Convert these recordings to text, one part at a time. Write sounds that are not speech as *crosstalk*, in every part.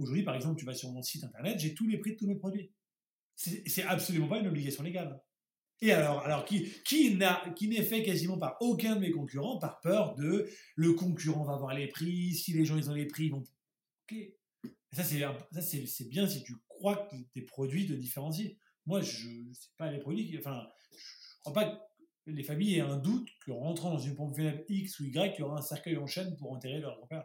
Aujourd'hui, par exemple, tu vas sur mon site internet, j'ai tous les prix de tous mes produits. C'est absolument pas une obligation légale. Et alors, alors qui, qui n'est fait quasiment par aucun de mes concurrents par peur de le concurrent va avoir les prix, si les gens ils ont les prix, ils vont. Ok. Ça, c'est bien si tu crois que tes produits te différencient. Moi, je ne sais pas les produits. Enfin, je ne crois pas que les familles aient un doute que rentrant dans une pompe funèbre X ou Y, il y aura un cercueil en chaîne pour enterrer leur grand-père.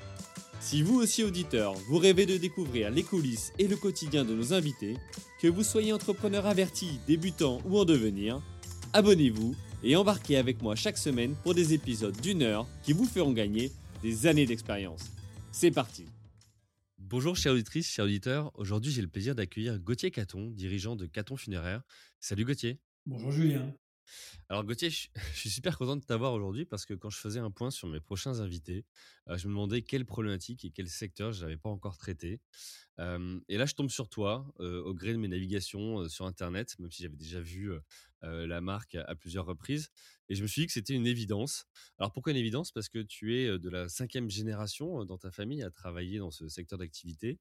Si vous aussi auditeur, vous rêvez de découvrir les coulisses et le quotidien de nos invités, que vous soyez entrepreneur averti, débutant ou en devenir, abonnez-vous et embarquez avec moi chaque semaine pour des épisodes d'une heure qui vous feront gagner des années d'expérience. C'est parti Bonjour chère auditrice, chers auditeurs, aujourd'hui j'ai le plaisir d'accueillir Gauthier Caton, dirigeant de Caton Funéraire. Salut Gauthier Bonjour Julien alors Gauthier, je, suis *laughs* super content de t'avoir aujourd'hui parce que quand je faisais un point sur mes prochains invités, je me demandais quelle problématique et quel secteur je n'avais pas encore traité. et là, je tombe sur toi au gré de mes navigations sur Internet, même si j'avais déjà vu la marque à, plusieurs reprises. Et je me suis dit que c'était une évidence. Alors pourquoi une évidence? Parce que tu es de la cinquième génération dans ta famille à travailler dans ce secteur d'activité.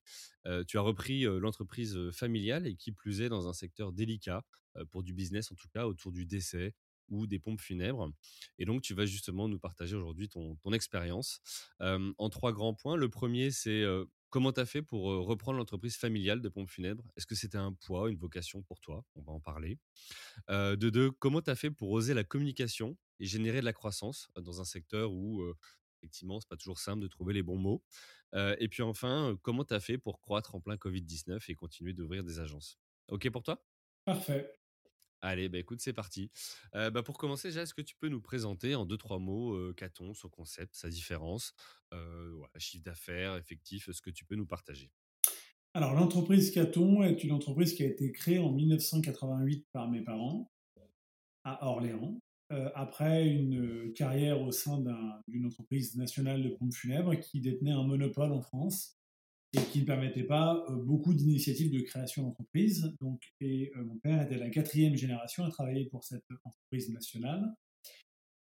tu as repris l'entreprise familiale et qui plus est dans un secteur délicat pour du business en tout cas autour du décès ou des pompes funèbres. Et donc, tu vas justement nous partager aujourd'hui ton, expérience en trois grands points. Le premier, c'est comment tu as fait pour reprendre l'entreprise familiale de pompes funèbres? Est-ce que c'était un poids, une vocation pour toi? On va en parler. de deux, comment tu as fait pour oser la communication et générer de la croissance dans un secteur où, effectivement, c'est pas toujours simple de trouver les bons mots? et puis enfin, comment tu as fait pour croître en plein Covid-19 et continuer d'ouvrir des agences? OK pour toi? Parfait. Allez, bah écoute, c'est parti. bah pour commencer, déjà, est-ce que tu peux nous présenter en deux, trois mots euh, Caton, son concept, sa différence, chiffre d'affaires, effectif, ce que tu peux nous partager? Alors, l'entreprise Caton est une entreprise qui a été créée en 1988 par mes parents à Orléans, après une carrière au sein d'une entreprise nationale de pompes funèbres qui détenait un monopole en France et qui ne permettait pas euh, beaucoup d'initiatives de création d'entreprise. Donc, et euh, mon père était la quatrième génération à travailler pour cette entreprise nationale.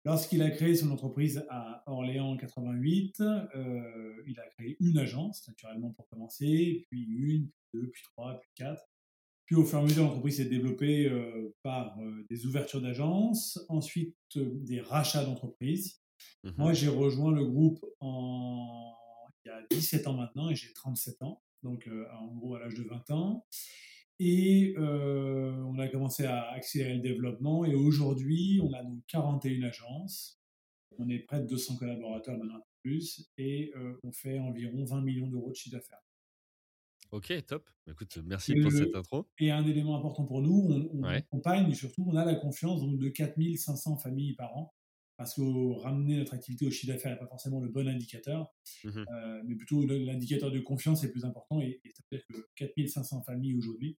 Lorsqu'il a créé son entreprise à Orléans en 88, euh, il a créé une agence, naturellement pour commencer, puis une, puis deux, puis trois, puis quatre. Puis au fur et à mesure, l'entreprise s'est développée par des ouvertures d'agences, ensuite des rachats d'entreprises. Mmh Moi, j'ai rejoint le groupe en il y a 17 ans maintenant et j'ai 37 ans, donc euh, en gros à l'âge de 20 ans. Et euh, on a commencé à accélérer le développement et aujourd'hui on a donc 41 agences, on est près de 200 collaborateurs maintenant plus et euh, on fait environ 20 millions d'euros de chiffre d'affaires. Ok, top. Écoute, merci pour cette intro. Et un élément important pour nous, on, on accompagne, surtout, on a la confiance donc, de 4500 familles par an parce que ramener notre activité au chiffre d'affaires n'est pas forcément le bon indicateur, mmh euh, mais plutôt l'indicateur de confiance est plus important. Et, ça veut dire que 4500 familles aujourd'hui,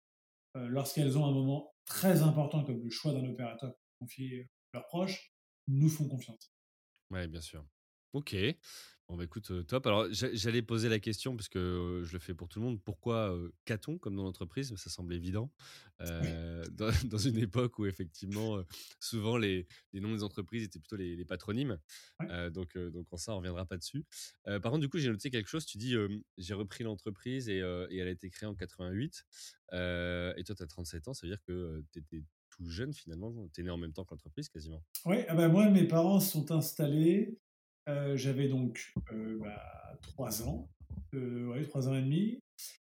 euh, lorsqu'elles ont un moment très important comme le choix d'un opérateur pour confier leurs proches, nous font confiance. Oui, bien sûr. Ok. Bon, bah, écoute, top. Alors, j'allais poser la question, parce que je le fais pour tout le monde, pourquoi Caton comme dans l'entreprise? Ça semble évident. *laughs* dans, une époque où, effectivement, souvent, les, noms des entreprises étaient plutôt les, patronymes. donc, donc, en ça, on ne reviendra pas dessus. par contre, du coup, j'ai noté quelque chose. Tu dis, j'ai repris l'entreprise et, elle a été créée en 88. et toi, tu as 37 ans, ça veut dire que tu étais tout jeune finalement, tu es né en même temps que l'entreprise quasiment. Oui, ah bah moi mes parents sont installés euh, j'avais donc euh, bah, 3 ans, euh, ouais, 3 ans et demi,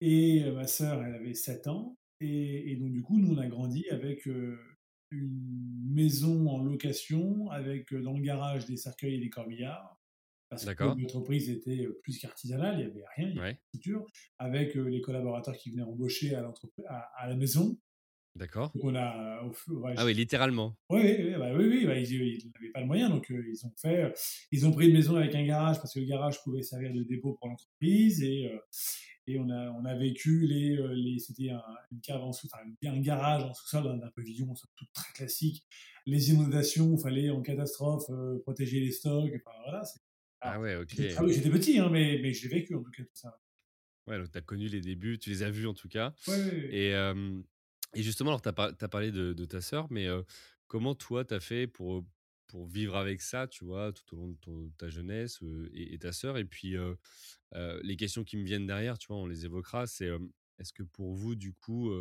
et ma sœur, elle avait 7 ans. Et, donc, du coup, nous, on a grandi avec une maison en location, avec dans le garage des cercueils et des corbillards. Parce que l'entreprise était plus qu'artisanale, il n'y avait rien, il y avait ouais. avec les collaborateurs qui venaient embaucher à, à, à la maison. D'accord. On a, ah oui, littéralement. Oui, oui, bah, oui, oui bah, ils n'avaient pas le moyen, donc ils ont fait, ils ont pris une maison avec un garage parce que le garage pouvait servir de dépôt pour l'entreprise et et on a, on a vécu les, les c'était un, une cave en sous, enfin, un garage en sous-sol d'un pavillon, tout très classique. Les inondations, il fallait en catastrophe protéger les stocks. Enfin, voilà, ah ouais, ok. J'étais petit, hein, mais, mais j'ai vécu en tout cas tout ça. Ouais, donc tu as connu les débuts, tu les as vus en tout cas. Ouais, ouais, et, et justement, alors, tu as, parlé de, ta sœur, mais comment toi, tu as fait pour, pour vivre avec ça, tu vois, tout au long de ta jeunesse et, ta sœur? Et puis, les questions qui me viennent derrière, tu vois, on les évoquera, c'est est-ce que pour vous, du coup,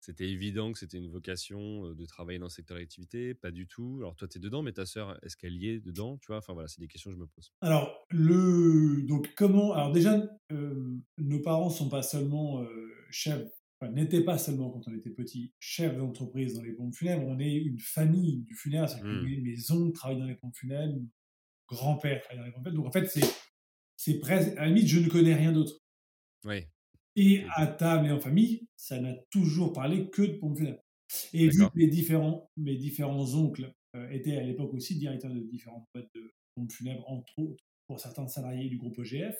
c'était évident que c'était une vocation de travailler dans ce secteur d'activité? Pas du tout. Alors, toi, tu es dedans, mais ta sœur, est-ce qu'elle y est dedans Tu vois, enfin voilà, c'est des questions que je me pose. Alors, le... donc, comment. Alors, déjà, nos parents sont pas seulement chefs n'était pas seulement quand on était petit chef d'entreprise dans les pompes funèbres, on est une famille du funéraire. Mmh. Mes, oncles travaillent dans les pompes funèbres, grand-père travaille dans les pompes funèbres. Donc en fait, c'est, c'est presque, à la limite, je ne connais rien d'autre. Oui. Et à table et en famille, ça n'a toujours parlé que de pompes funèbres. Et vu que mes différents, mes différents oncles euh, étaient à l'époque aussi directeurs de différentes boîtes de pompes funèbres, entre autres, pour certains salariés du groupe EGF,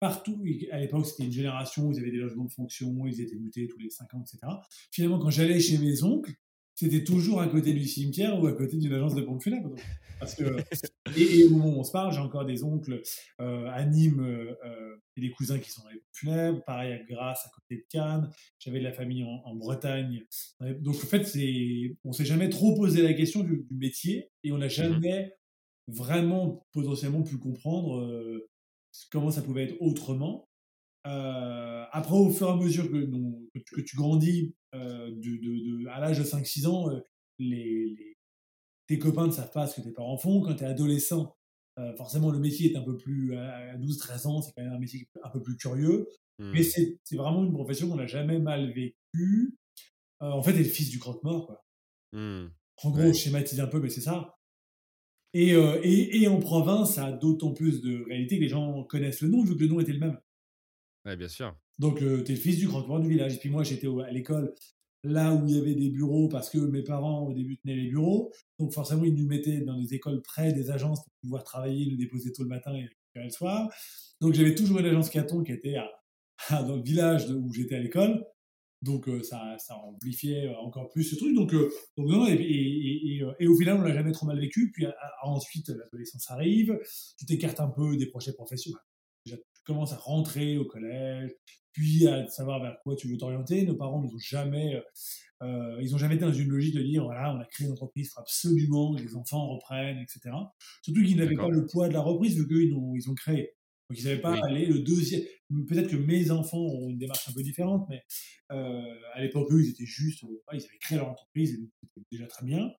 partout. À l'époque, c'était une génération où ils avaient des logements de fonction, ils étaient mutés tous les 5 ans, etc. Finalement, quand j'allais chez mes oncles, c'était toujours à côté du cimetière ou à côté d'une agence de pompes funèbres. Parce que, *laughs* et, au moment où on se parle, j'ai encore des oncles euh, à Nîmes euh, et des cousins qui sont dans les pompes funèbres. Pareil à Grasse, à côté de Cannes. J'avais de la famille en, Bretagne. Donc en fait, on s'est jamais trop posé la question du, métier et on n'a mmh jamais vraiment potentiellement pu comprendre euh, comment ça pouvait être autrement. Euh, après, au fur et à mesure que, que, tu grandis, euh, de, de, à l'âge de 5-6 ans, les, tes copains ne savent pas ce que tes parents font. Quand tu es adolescent, forcément, le métier est un peu plus. À 12-13 ans, c'est quand même un métier un peu plus curieux. Mais mmh. c'est vraiment une profession qu'on n'a jamais mal vécue. en fait, t'es le fils du croque-mort, quoi. Mmh. En gros, je schématise un peu, mais c'est ça. Euh, et, et, en province, ça a d'autant plus de réalité que les gens connaissent le nom, vu que le nom était le même. Oui, bien sûr. Donc, euh, tu es le fils du croque du village. Et puis moi, j'étais à l'école là où il y avait des bureaux, parce que mes parents, au début, tenaient les bureaux. Donc, forcément, ils nous mettaient dans des écoles près des agences pour pouvoir travailler, nous déposer tôt le matin et le soir. Donc, j'avais toujours une agence Caton qui était à, *laughs* dans le village où j'étais à l'école. Donc euh, ça, ça amplifiait euh, encore plus ce truc. Donc, euh, donc non, et, et, et, au final, on l'a jamais trop mal vécu. Puis ensuite, l'adolescence arrive, tu t'écartes un peu des projets professionnels. Déjà, tu commences à rentrer au collège, puis à savoir vers quoi tu veux t'orienter. Nos parents nous ont jamais, euh, ils ont jamais été dans une logique de dire voilà, on a créé une entreprise, il faut absolument que les enfants reprennent, etc. Surtout qu'ils n'avaient pas le poids de la reprise vu qu'ils ont, ils ont créé. Donc ils n'avaient pas aller le deuxième. Peut-être que mes enfants ont une démarche un peu différente, mais euh, à l'époque, eux, ils étaient juste, ils avaient créé leur entreprise, c'était déjà très bien.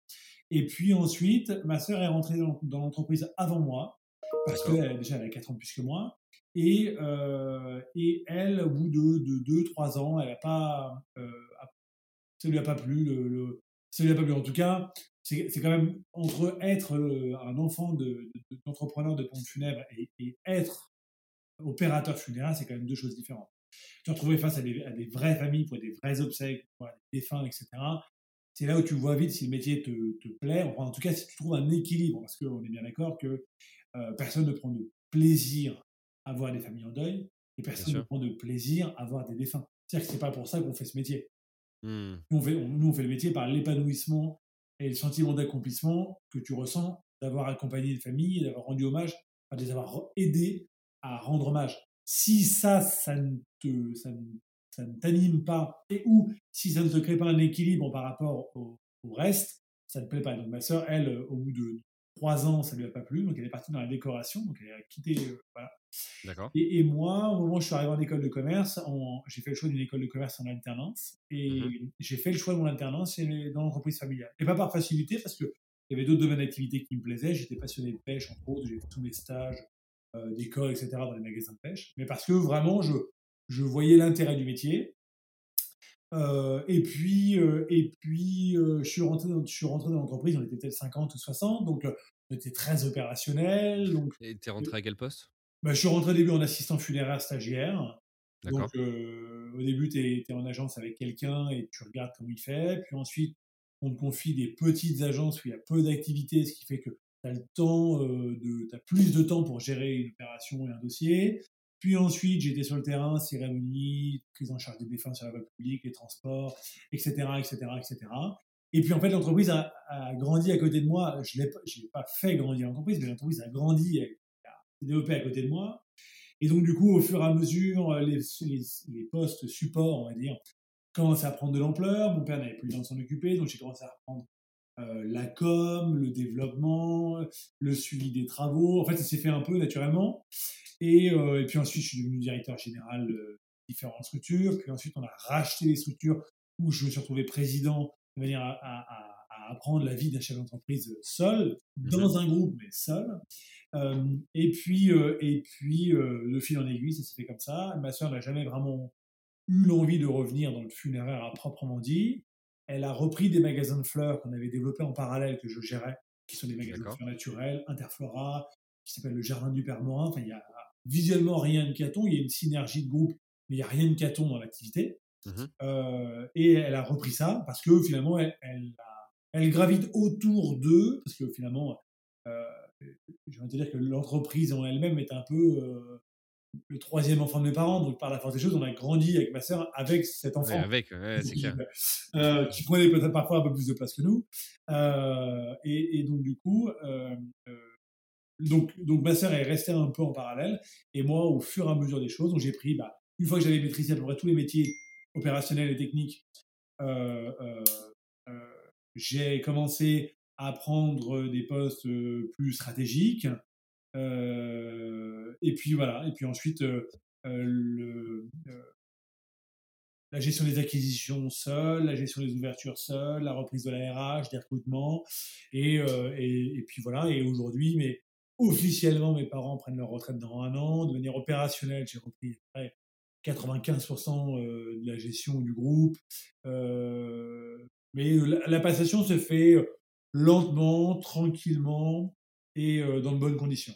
Et puis ensuite, ma sœur est rentrée dans, l'entreprise avant moi, parce qu'elle déjà elle avait 4 ans plus que moi. Et, euh, et elle, au bout de 2-3 ans, elle a pas, euh, ça lui a pas plu. Le, le, ça lui a pas plu. En tout cas, c'est quand même entre être un enfant d'entrepreneur de, de, pompe funèbre et, et être opérateur funéraire, c'est quand même deux choses différentes. Tu te retrouver face à des, vraies familles pour des vrais obsèques, pour des défunts, etc. C'est là où tu vois vite si le métier te, plaît. en tout cas, si tu trouves un équilibre, parce qu'on est bien d'accord que euh, personne ne prend de plaisir à voir des familles en deuil et personne ne prend de plaisir à voir des défunts. C'est-à-dire que c'est pas pour ça qu'on fait ce métier. Mmh. Nous, on fait, nous, on fait le métier par l'épanouissement et le sentiment d'accomplissement que tu ressens d'avoir accompagné une famille, d'avoir rendu hommage, de les avoir aidés à rendre hommage. Si ça, ça ne te, ça ne, t'anime pas, et ou si ça ne te crée pas un équilibre par rapport au, reste, ça ne plaît pas. Donc ma sœur, elle, au bout de trois ans, ça lui a pas plu, donc elle est partie dans la décoration, donc elle a quitté, euh, voilà. D'accord. Et, moi, au moment où je suis arrivé en école de commerce, j'ai fait le choix d'une école de commerce en alternance, et mmh j'ai fait le choix de mon alternance dans l'entreprise familiale. Et pas par facilité, parce que il y avait d'autres domaines d'activité qui me plaisaient. J'étais passionné de pêche, entre autres. J'ai fait tous mes stages euh, d'école, etc., dans les magasins de pêche, mais parce que vraiment, je, je voyais l'intérêt du métier. Euh, et puis, euh, et puis je, suis rentré dans, je suis rentré dans l'entreprise, on était peut-être 50 ou 60, donc on était très opérationnel. Donc, et tu es rentré à quel poste? Bah, Je suis rentré au début en assistant funéraire stagiaire. Donc, au début, tu es, en agence avec quelqu'un et tu regardes comment il fait. Puis ensuite, on te confie des petites agences où il y a peu d'activités, ce qui fait que tu as le temps, de, as plus de temps pour gérer une opération et un dossier. Puis ensuite, j'étais sur le terrain, cérémonie, prise en charge des défenses sur la voie publique, les transports, etc., etc., etc. Et puis en fait, l'entreprise a, grandi à côté de moi. Je n'ai pas fait grandir l'entreprise, mais l'entreprise a grandi, a développé à côté de moi. Et donc du coup, au fur et à mesure, les, les, postes support, on va dire, commencent à prendre de l'ampleur. Mon père n'avait plus le temps de s'en occuper, donc j'ai commencé à reprendre euh, la com, le développement, le suivi des travaux. En fait, ça s'est fait un peu naturellement. Euh, et, puis ensuite, je suis devenu directeur général de différentes structures. Puis ensuite, on a racheté les structures où je me suis retrouvé président de manière à, apprendre la vie d'un chef d'entreprise seul, mmh dans un groupe, mais seul. Euh, et puis, euh, et puis le fil en aiguille, ça s'est fait comme ça. Ma soeur n'a jamais vraiment eu l'envie de revenir dans le funéraire à proprement dit. Elle a repris des magasins de fleurs qu'on avait développés en parallèle, que je gérais, qui sont des magasins de fleurs naturelles, Interflora, qui s'appelle le Jardin du Père Morin. Enfin, il y a visuellement rien de caton, il y a une synergie de groupe, mais il n'y a rien de caton dans l'activité. Mmh euh, et elle a repris ça parce que finalement, elle, elle, gravite autour d'eux, parce que finalement, euh, je vais te dire que l'entreprise en elle-même est un peu euh, le troisième enfant de mes parents, donc par la force des choses, on a grandi avec ma sœur avec cet enfant. avec, c'est clair. *laughs* qui prenait peut-être parfois un peu plus de place que nous. Et, et, donc, du coup, donc, donc ma sœur est restée un peu en parallèle. Et moi, au fur et à mesure des choses, j'ai pris, bah, une fois que j'avais maîtrisé à peu près tous les métiers opérationnels et techniques, euh, euh, euh, j'ai commencé à prendre des postes plus stratégiques. Et puis voilà. Et puis ensuite, le, la gestion des acquisitions seule, la gestion des ouvertures seule, la reprise de la RH, des recrutements, et, et, et puis voilà. Et aujourd'hui, mais officiellement, mes parents prennent leur retraite dans un an. De manière opérationnelle, j'ai repris 95% euh, de la gestion du groupe. Euh, mais la, passation se fait euh, lentement, tranquillement et dans de bonnes conditions.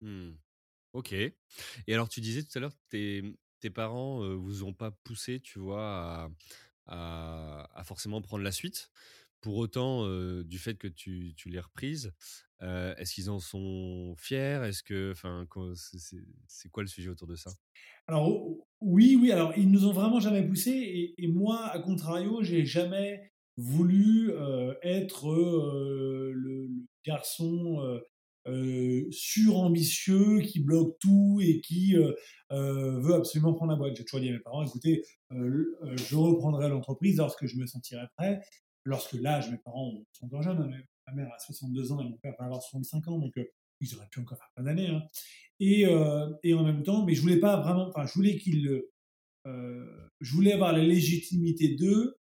Mmh. Ok. Et alors, tu disais tout à l'heure, tes, tes parents ne vous ont pas poussé, tu vois, à, à, forcément prendre la suite? Pour autant, du fait que tu, tu l'aies reprise, est-ce qu'ils en sont fiers? Est-ce que, enfin, c'est quoi le sujet autour de ça? Alors oui, oui. Alors ils nous ont vraiment jamais poussé et, moi, à contrario, j'ai jamais voulu être le, garçon surambitieux qui bloque tout et qui veut absolument prendre la boîte. J'ai toujours dit à mes parents, écoutez, je reprendrai l'entreprise lorsque je me sentirai prêt lorsque l'âge, mes parents sont encore jeunes, hein, ma mère a 62 ans et mon père va avoir 65 ans, donc euh, ils auraient pu encore faire plein d'années. Hein. Et, euh, et, en même temps, mais je voulais pas vraiment, enfin, je voulais qu'ils, euh, je voulais avoir la légitimité d'eux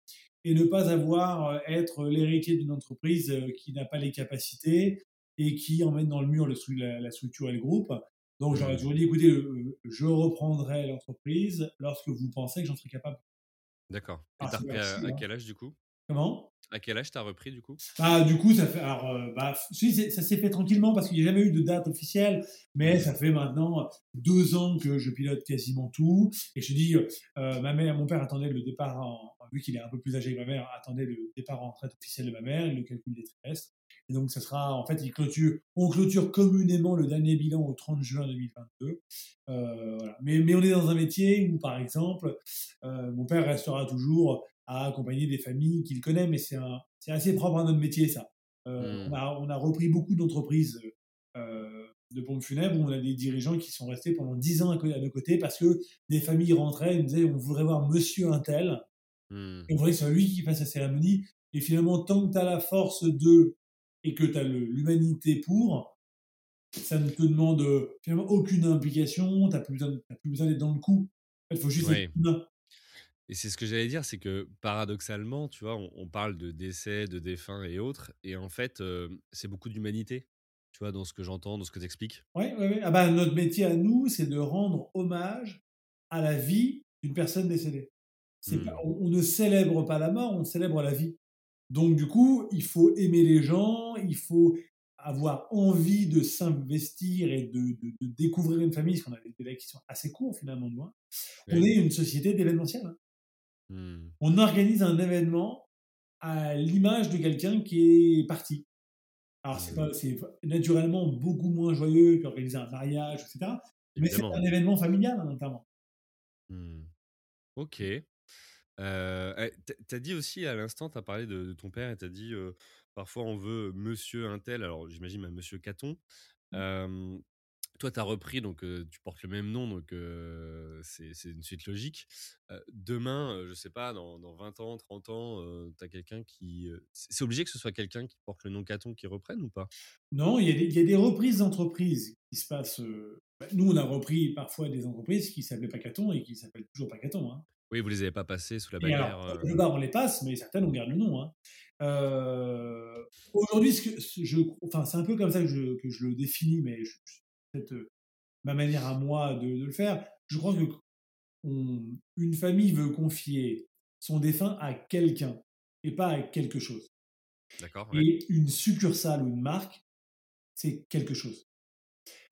et ne pas avoir être l'héritier d'une entreprise qui n'a pas les capacités et qui emmène dans le mur le, la, structure et le groupe. Donc j'aurais toujours dit, écoutez, je reprendrai l'entreprise lorsque vous pensez que j'en serai capable. D'accord. Et t'as repris à, à, quel âge du coup? Comment? À quel âge t'as repris du coup? Bah, Du coup, ça fait. Alors, euh, bah, ça s'est fait tranquillement parce qu'il n'y a jamais eu de date officielle, mais ça fait maintenant deux ans que je pilote quasiment tout. Et je dis, euh, ma mère, mon père attendait le départ, en, vu qu'il est un peu plus âgé que ma mère, attendait le départ en retraite officielle de ma mère, le calcul des trimestres. Et donc, ça sera, en fait, il clôture, on clôture communément le dernier bilan au 30 juin 2022. Euh, voilà. mais, mais on est dans un métier où, par exemple, euh, mon père restera toujours à accompagner des familles qu'il connaît, mais c'est assez propre à notre métier, ça. Euh, mmh. on, a, on, a, repris beaucoup d'entreprises de pompes funèbres où on a des dirigeants qui sont restés pendant 10 ans à, nos côtés parce que des familles rentraient et nous disaient on voudrait voir monsieur un tel, mmh. et on voudrait que ce soit lui qui fasse la cérémonie. Et finalement, tant que tu as la force de et que tu as l'humanité pour, ça ne te demande finalement aucune implication, tu n'as plus besoin, d'être dans le coup. Il faut juste être humain. Et c'est ce que j'allais dire, c'est que paradoxalement, tu vois, on, parle de décès, de défunts et autres, et en fait, c'est beaucoup d'humanité, tu vois, dans ce que j'entends, dans ce que tu expliques. Oui, oui, oui. Ah bah, notre métier à nous, c'est de rendre hommage à la vie d'une personne décédée. Mmh. on, ne célèbre pas la mort, on célèbre la vie. Donc, du coup, il faut aimer les gens, il faut avoir envie de s'investir et de, découvrir une famille, parce qu'on a des délais qui sont assez courts finalement, nous, hein. on est une société d'événementiel. Hein. Mmh. On organise un événement à l'image de quelqu'un qui est parti. Alors, c'est naturellement beaucoup moins joyeux qu'organiser un mariage, etc. Mais c'est un événement familial, hein, notamment. Mmh. Ok. Euh, eh, tu as dit aussi à l'instant, tu as parlé de, ton père et tu as dit parfois on veut monsieur un tel, alors j'imagine un monsieur Caton. Mmh. toi, tu as repris, donc tu portes le même nom, donc c'est une suite logique. demain, je sais pas, dans, dans, 20 ans, 30 ans, tu as quelqu'un qui. c'est obligé que ce soit quelqu'un qui porte le nom Caton qui reprenne ou pas? Non, il y, y, a des reprises d'entreprises qui se passent. Bah, nous, on a repris parfois des entreprises qui s'appelaient pas Caton et qui s'appellent toujours pas Caton. Hein. Oui, vous les avez pas passés sous la bannière. Alors, euh... on les passe, mais certaines, on garde le nom. Hein. Euh, Aujourd'hui, je, enfin, c'est un peu comme ça que je, que je le définis, mais peut-être euh, ma manière à moi de, de, le faire. Je crois que on, une famille veut confier son défunt à quelqu'un et pas à quelque chose. D'accord. Et une succursale ou une marque, c'est quelque chose.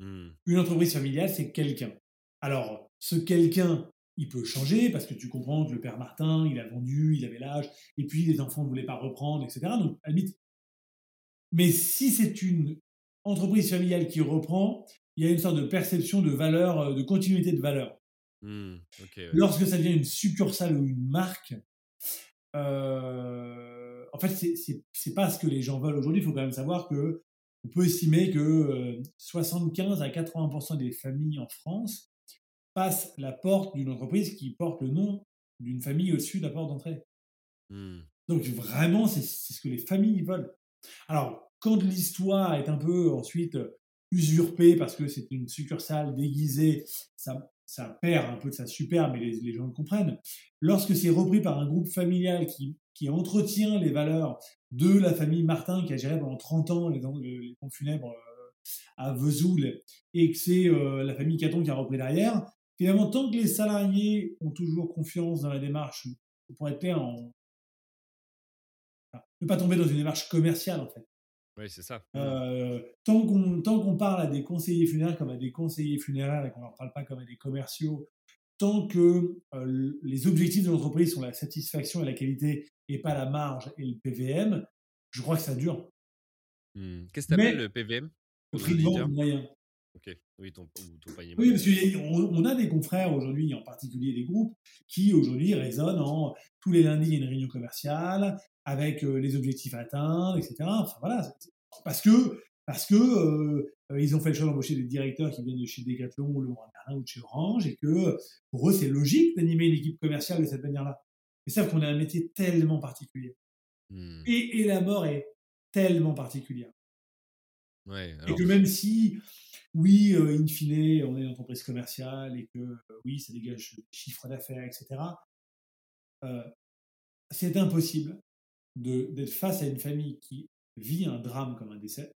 Mmh. Une entreprise familiale, c'est quelqu'un. Alors, ce quelqu'un, il peut changer parce que tu comprends que le père Martin, il a vendu, il avait l'âge, et puis les enfants ne voulaient pas reprendre, etc. Donc, à Mais si c'est une entreprise familiale qui reprend, il y a une sorte de perception de valeur, euh, de continuité de valeur. Mmh, Lorsque ça devient une succursale ou une marque, euh, en fait, c'est pas ce que les gens veulent aujourd'hui. Il faut quand même savoir que on peut estimer que 75 euh, à 80% des familles en France passent la porte d'une entreprise qui porte le nom d'une famille au-dessus de la porte d'entrée. Mmh. Donc vraiment, c'est ce que les familles veulent. Alors, quand l'histoire est un peu ensuite usurpée parce que c'est une succursale déguisée, ça, ça perd un peu de sa superbe, mais les, les gens le comprennent. Lorsque c'est repris par un groupe familial qui, qui entretient les valeurs de la famille Martin qui a géré pendant 30 ans les, les pompes funèbres euh, à Vesoul et que c'est euh, la famille Caton qui a repris derrière, finalement, tant que les salariés ont toujours confiance dans la démarche, pour être clair, ne pas tomber dans une démarche commerciale en fait. Oui, c'est ça. Euh, tant qu'on parle à des conseillers funéraires comme à des conseillers funéraires et qu'on ne leur parle pas comme à des commerciaux, tant que les objectifs de l'entreprise sont la satisfaction et la qualité et pas la marge et le PVM, je crois que ça dure. Mmh. Qu'est-ce que tu appelles le PVM Le prix de vente moyen. Ok, oui, ton, ton panier Oui, parce qu'on a des confrères aujourd'hui, en particulier des groupes, qui aujourd'hui raisonnent en tous les lundis, il y a une réunion commerciale avec les objectifs à atteindre, etc. Enfin voilà, parce que parce que euh, ils ont fait le choix d'embaucher des directeurs qui viennent de chez Decathlon ou Merlin ou de chez Orange et que pour eux c'est logique d'animer une équipe commerciale de cette manière-là. Mais savent qu'on a un métier tellement particulier. Mmh. Et, et, la mort est tellement particulière. Et que même si, oui, euh, in fine, on est une entreprise commerciale et que, euh, oui, ça dégage chiffre d'affaires, etc., euh, c'est impossible d'être face à une famille qui vit un drame comme un décès,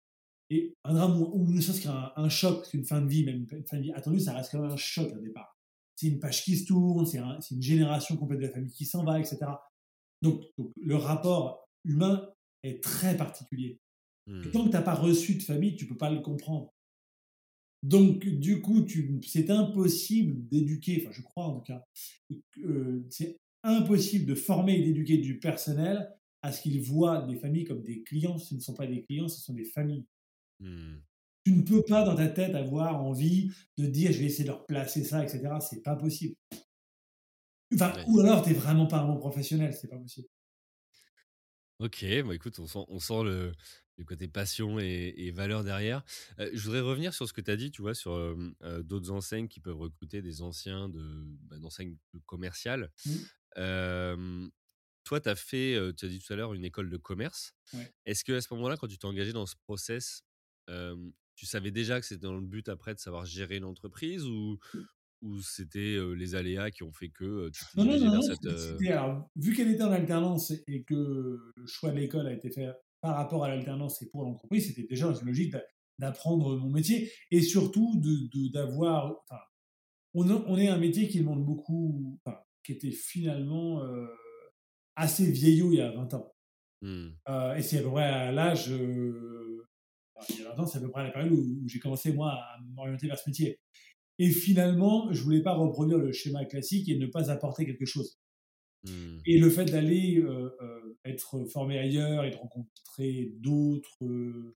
et un drame ou, ne serait-ce qu'un choc, une fin de vie, même une fin de vie attendue, ça reste quand même un choc au départ c'est une page qui se tourne, c'est une génération complète de la famille qui s'en va, etc. Donc, le rapport humain est très particulier. Mmh. tant que tu n'as pas reçu de famille, tu peux pas le comprendre. Donc, du coup, c'est impossible d'éduquer, enfin, je crois en tout cas, euh, c'est impossible de former et d'éduquer du personnel à ce qu'ils voient des familles comme des clients. Ce ne sont pas des clients, ce sont des familles. Mmh. Tu ne peux pas dans ta tête avoir envie de dire je vais essayer de leur placer ça, etc. C'est pas possible. Enfin, Ou alors tu n'es vraiment pas un bon professionnel, c'est pas possible. Ok, bon écoute, on sent, on sent le, côté passion et, et valeur derrière. Euh, je voudrais revenir sur ce que tu as dit, tu vois, sur euh, d'autres enseignes qui peuvent recruter des anciens de, bah, d'enseignes commerciales. Mmh. toi, tu as fait, tu as dit tout à l'heure, une école de commerce. Est-ce que à ce moment-là, quand tu t'es engagé dans ce process, tu savais déjà que c'était dans le but après de savoir gérer l'entreprise ou, ou c'était les aléas qui ont fait que tu t'es vers cette. Alors, vu qu'elle était en alternance et que le choix de l'école a été fait par rapport à l'alternance et pour l'entreprise, c'était déjà logique d'apprendre mon métier et surtout d'avoir. De, enfin, on, on, est un métier qui demande beaucoup, enfin, qui était finalement assez vieillot il y a 20 ans. Mmh. et c'est à peu près à l'âge il y a longtemps, c'est à peu près à la période où, j'ai commencé, moi, à m'orienter vers ce métier. Et finalement, je voulais pas reproduire le schéma classique et ne pas apporter quelque chose. Mmh. Et le fait d'aller être formé ailleurs et de rencontrer d'autres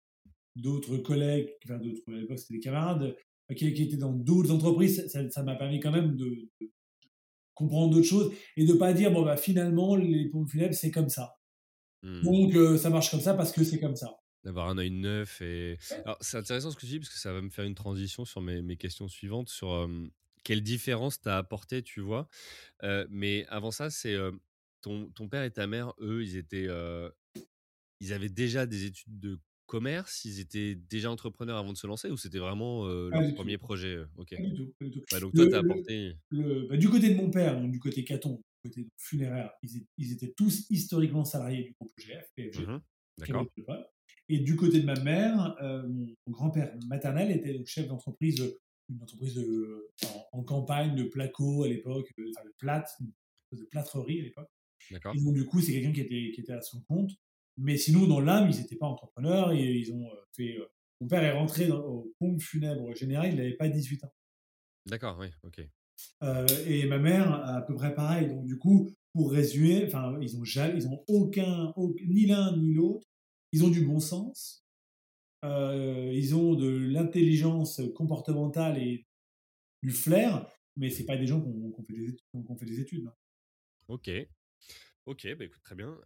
d'autres collègues, enfin d'autres, à l'époque c'était des camarades, qui, étaient dans d'autres entreprises, ça m'a permis quand même de, comprendre d'autres choses et de pas dire bon bah finalement les pompes funèbres c'est comme ça. Mmh. Donc ça marche comme ça parce que c'est comme ça. D'avoir un œil neuf et. Alors c'est intéressant ce que tu dis parce que ça va me faire une transition sur mes, mes questions suivantes sur quelle différence t'as apporté, tu vois? mais avant ça, c'est ton, ton père et ta mère, eux, ils étaient, ils avaient déjà des études de commerce Ils étaient déjà entrepreneurs avant de se lancer ou c'était vraiment leur premier projet Ok. Pas du tout. donc toi, tu as apporté. Bah, du côté de mon père, donc du côté Caton, du côté funéraire, ils, étaient tous historiquement salariés du groupe GF, PFG. Mmh D'accord. Et du côté de ma mère, mon grand-père maternel était donc chef d'entreprise, une entreprise en, campagne de placo à l'époque, enfin de plate, de plâtrerie à l'époque. Et donc du coup, c'est quelqu'un qui était, qui était à son compte. Mais sinon, dans l'âme, ils n'étaient pas entrepreneurs et ils ont euh, fait. Euh, mon père est rentré dans, au pompe funèbre général, il n'avait pas 18 ans. D'accord, oui, ok. Euh, et ma mère, à peu près pareil. Donc, du coup, pour résumer, enfin, ils ont jamais, ils ont aucun, ni l'un ni l'autre. Ils ont du bon sens. ils ont de l'intelligence comportementale et du flair, mais c'est pas des gens qui ont, fait, des, fait, des études. Ok. Ok, bah écoute, très bien.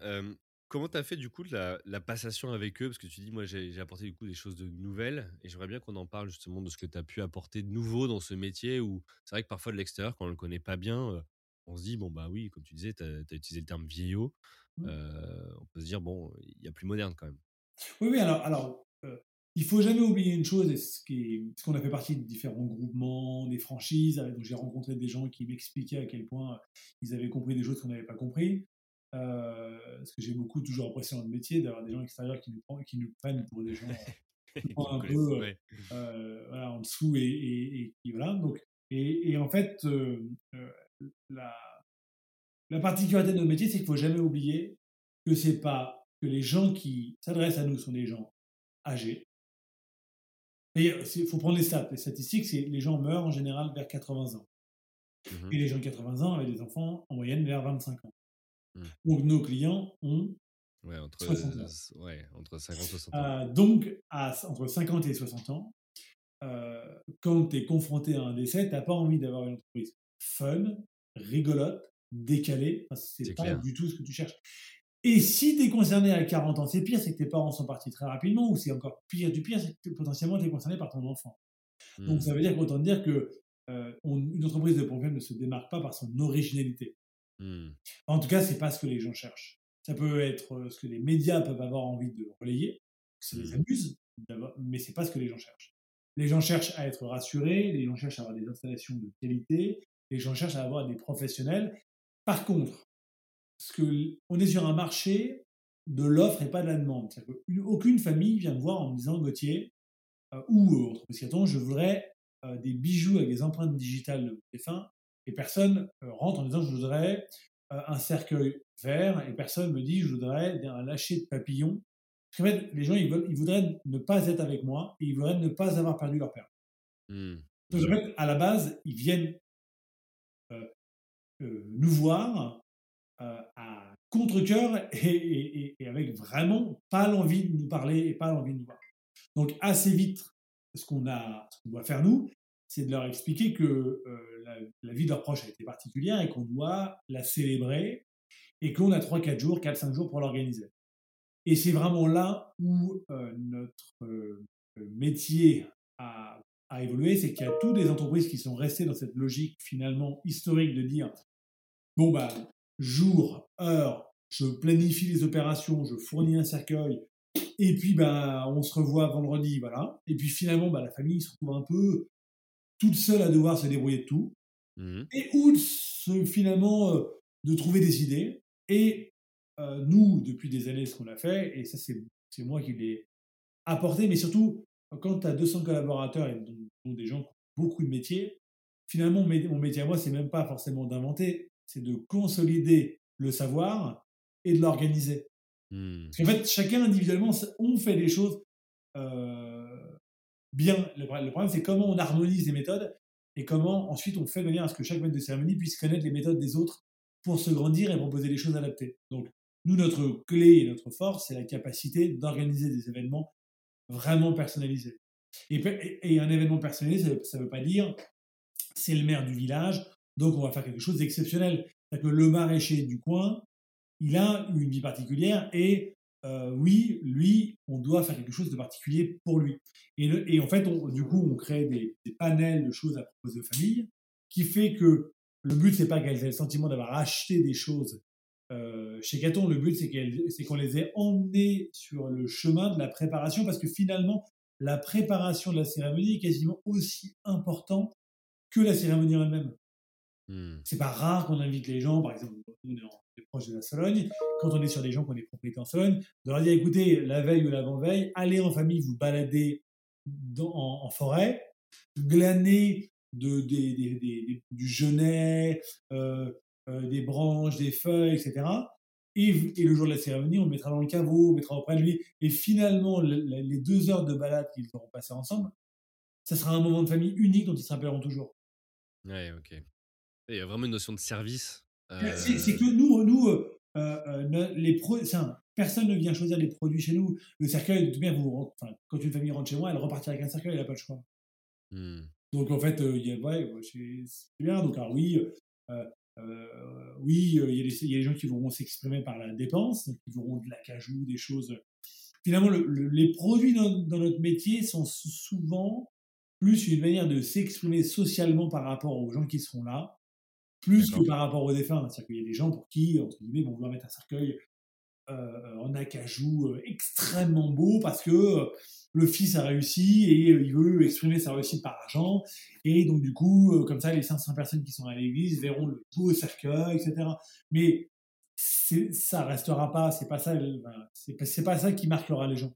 Comment tu as fait du coup la, la, passation avec eux? Parce que tu dis, moi j'ai apporté du coup des choses de nouvelles et j'aimerais bien qu'on en parle justement de ce que tu as pu apporter de nouveau dans ce métier où c'est vrai que parfois de l'extérieur, quand on ne le connaît pas bien, euh, on se dit, bon bah oui, comme tu disais, tu as, utilisé le terme vieillot, mmh. euh, on peut se dire, bon, il y a plus moderne quand même. Oui, oui, alors, alors il faut jamais oublier une chose, ce qu'on a fait partie de différents groupements, des franchises, donc j'ai rencontré des gens qui m'expliquaient à quel point ils avaient compris des choses qu'on n'avait pas compris. Euh, parce que j'ai beaucoup toujours apprécié dans le métier d'avoir des gens extérieurs qui nous, qui nous prennent pour des gens *laughs* un peu euh, voilà, en dessous et, et, et, voilà. Donc, et, et en fait, euh, la, la particularité de notre métier, c'est qu'il ne faut jamais oublier que c'est pas que les gens qui s'adressent à nous sont des gens âgés. Il faut prendre les stats. Les statistiques, c'est les gens meurent en général vers 80 ans. Mmh et les gens de 80 ans avaient des enfants en moyenne vers 25 ans. Mmh. Donc nos clients ont ouais, entre, 60 ans. Ouais, entre 50 et 60 ans. Euh, donc à, entre 50 et 60 ans, euh, quand tu es confronté à un décès, tu n'as pas envie d'avoir une entreprise fun, rigolote, décalée. c'est pas du tout ce que tu cherches. Et si tu es concerné à 40 ans, c'est pire, c'est que tes parents sont partis très rapidement, ou c'est encore pire du pire, c'est que potentiellement tu es concerné par ton enfant. Donc mmh. ça veut dire qu'autant dire que euh, une entreprise de pompiers ne se démarque pas par son originalité. Mmh. En tout cas, c'est pas ce que les gens cherchent. Ça peut être euh, ce que les médias peuvent avoir envie de relayer, ça les mmh. amuse, mais c'est pas ce que les gens cherchent. Les gens cherchent à être rassurés, les gens cherchent à avoir des installations de qualité, les gens cherchent à avoir des professionnels. Par contre, ce que, on est sur un marché de l'offre et pas de la demande. Aucune famille vient me voir en me disant Gauthier, euh, ou euh, entreprise je voudrais des bijoux avec des empreintes digitales de défunt et personne euh, rentre en disant je voudrais euh, un cercueil vert et personne me dit je voudrais un lâcher de papillon. Parce qu'en fait, les gens, ils, veulent, ils voudraient ne pas être avec moi et ils voudraient ne pas avoir perdu leur père. Mmh. Donc, en fait, à la base, ils viennent euh, nous voir à contre-coeur et, avec vraiment pas l'envie de nous parler et pas l'envie de nous voir. Donc, assez vite, ce qu'on doit faire nous, c'est de leur expliquer que euh, la, vie de leurs proches a été particulière et qu'on doit la célébrer et qu'on a 3-4 jours, 4-5 jours pour l'organiser. Et c'est vraiment là où euh, notre euh, métier a, a évolué, c'est qu'il y a toutes des entreprises qui sont restées dans cette logique finalement historique de dire, bon bah, jour, heure, je planifie les opérations, je fournis un cercueil, et puis bah, on se revoit vendredi, voilà. Et puis finalement, bah, la famille se retrouve un peu toute seule à devoir se débrouiller de tout, mmh et ou finalement euh, de trouver des idées. Et euh, nous, depuis des années, ce qu'on a fait, et ça c'est moi qui l'ai apporté, mais surtout, quand tu as 200 collaborateurs et donc, des gens qui ont beaucoup de métiers, finalement, mon métier à moi, c'est même pas forcément d'inventer, c'est de consolider le savoir et de l'organiser. Mmh. Parce qu'en fait, chacun individuellement, on fait des choses bien. Le, problème, c'est comment on harmonise les méthodes et comment ensuite on fait de manière à ce que chaque maître de cérémonie puisse connaître les méthodes des autres pour se grandir et proposer des choses adaptées. Donc, nous, notre clé et notre force, c'est la capacité d'organiser des événements vraiment personnalisés. Et, un événement personnalisé, ça ne veut pas dire c'est le maire du village, donc on va faire quelque chose d'exceptionnel. que le maraîcher du coin, il a une vie particulière et euh, oui, lui, on doit faire quelque chose de particulier pour lui. Et, en fait, du coup, on crée des, panels de choses à proposer aux familles, qui fait que le but, c'est pas qu'elles aient le sentiment d'avoir acheté des choses euh, chez Caton. Le but, c'est qu'on les ait emmenées sur le chemin de la préparation, parce que finalement, la préparation de la cérémonie est quasiment aussi importante que la cérémonie elle-même. Mmh. C'est pas rare qu'on invite les gens, par exemple, on est, proche de la Sologne, quand on est sur des gens qui ont des propriétés en Sologne, de leur dire écoutez, la veille ou l'avant-veille, allez en famille vous balader en, forêt, glaner de, du genêt, euh, euh, des branches, des feuilles, etc. Et, le jour de la cérémonie, on le mettra dans le caveau, on mettra auprès de lui. Et finalement, les deux heures de balade qu'ils auront passées ensemble, ça sera un moment de famille unique dont ils se rappelleront toujours. Ouais, ok. Il y a vraiment une notion de service. C'est euh, que nous, nous euh, euh, les personne ne vient choisir les produits chez nous. Le cercueil, tout bien, vous, quand une famille rentre chez moi, elle repartira avec un cercueil, elle n'a pas le choix. Mmh. Donc en fait, il y a, ouais, c'est bien. Donc alors oui, oui, il y, y, a des gens qui vont s'exprimer par la dépense, ils auront de la cajou, des choses. Finalement, les produits dans, dans, notre métier sont souvent plus une manière de s'exprimer socialement par rapport aux gens qui seront là, plus que par rapport aux défunts. C'est-à-dire qu'il y a des gens pour qui, entre guillemets, vont vouloir mettre un cercueil euh, en acajou euh, extrêmement beau parce que euh, le fils a réussi et il veut exprimer sa réussite par l'argent. Et donc, du coup, comme ça, les 500 personnes qui sont à l'église verront le beau cercueil, etc. Mais ça restera pas, c'est pas ça, c'est pas ça qui marquera les gens.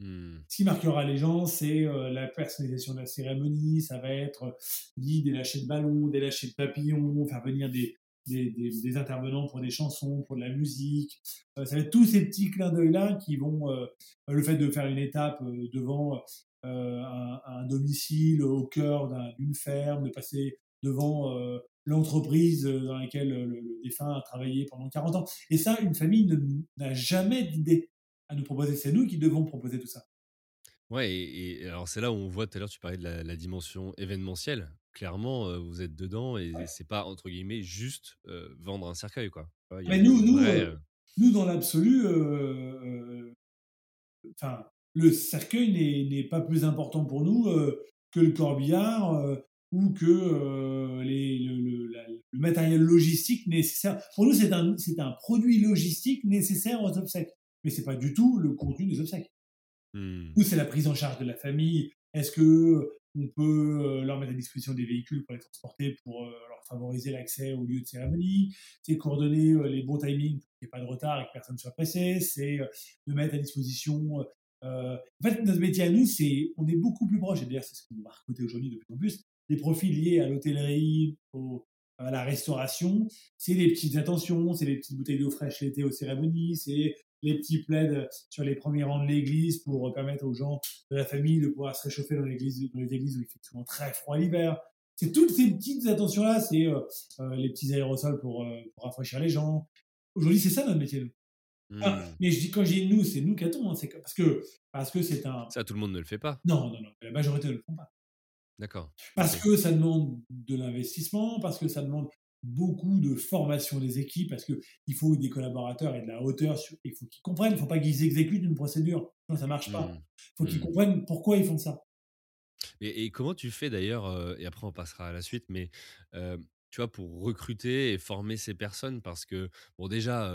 Mmh. Ce qui marquera les gens, c'est euh, la personnalisation de la cérémonie, ça va être euh, des lâchers de ballons, des lâchers de papillons, faire venir des, intervenants pour des chansons, pour de la musique. Euh, ça va être tous ces petits clins d'œil-là qui vont, le fait de faire une étape devant un, un, domicile au cœur d'une ferme, de passer devant l'entreprise dans laquelle le, défunt a travaillé pendant 40 ans. Et ça, une famille n'a jamais d'idée à nous proposer. C'est nous qui devons proposer tout ça. Ouais, et, alors c'est là où on voit tout à l'heure, tu parlais de la, dimension événementielle. Clairement, euh, vous êtes dedans et c'est pas, entre guillemets, juste euh, vendre un cercueil, quoi. Mais nous, nous, euh, nous, dans l'absolu, enfin, le cercueil n'est pas plus important pour nous que le corbillard ou que les, le, le, matériel logistique nécessaire. Pour nous, c'est un, un produit logistique nécessaire aux obsèques mais c'est pas du tout le contenu des obsèques. Mmh. Ou c'est la prise en charge de la famille. Est-ce que on peut euh, leur mettre à disposition des véhicules pour les transporter, pour euh, leur favoriser l'accès au lieu de cérémonie? C'est coordonner euh, les bons timings pour qu'il n'y ait pas de retard et que personne ne soit pressé. C'est de mettre à disposition. en fait, notre métier à nous, c'est on est beaucoup plus proche. Et d'ailleurs, c'est ce qu'on va recruter aujourd'hui de plus en plus. Des profils liés à l'hôtellerie, à la restauration, c'est des petites attentions, c'est des petites bouteilles d'eau fraîche l'été aux cérémonies, c'est les petits plaids sur les premiers rangs de l'église pour permettre aux gens de la famille de pouvoir se réchauffer dans, l'église, dans les églises où il fait souvent très froid l'hiver. C'est toutes ces petites attentions-là, c'est euh, euh, les petits aérosols pour, euh, pour, rafraîchir les gens. Aujourd'hui, c'est ça notre métier. Mmh. mais je dis, quand je dis nous, c'est nous qui hein, c'est parce que parce que c'est un. Ça, tout le monde ne le fait pas. Non, non, non. La majorité ne le font pas. D'accord. Parce que ça demande de l'investissement, parce que ça demande beaucoup de formation des équipes parce qu'il faut des collaborateurs et de la hauteur. il faut qu'ils comprennent. Il ne faut pas qu'ils exécutent une procédure. Non, ça ne marche pas. Il mmh. faut qu'ils mmh. comprennent pourquoi ils font ça. Et, comment tu fais d'ailleurs, euh, et après on passera à la suite, mais euh, tu vois, pour recruter et former ces personnes Parce que, bon, déjà,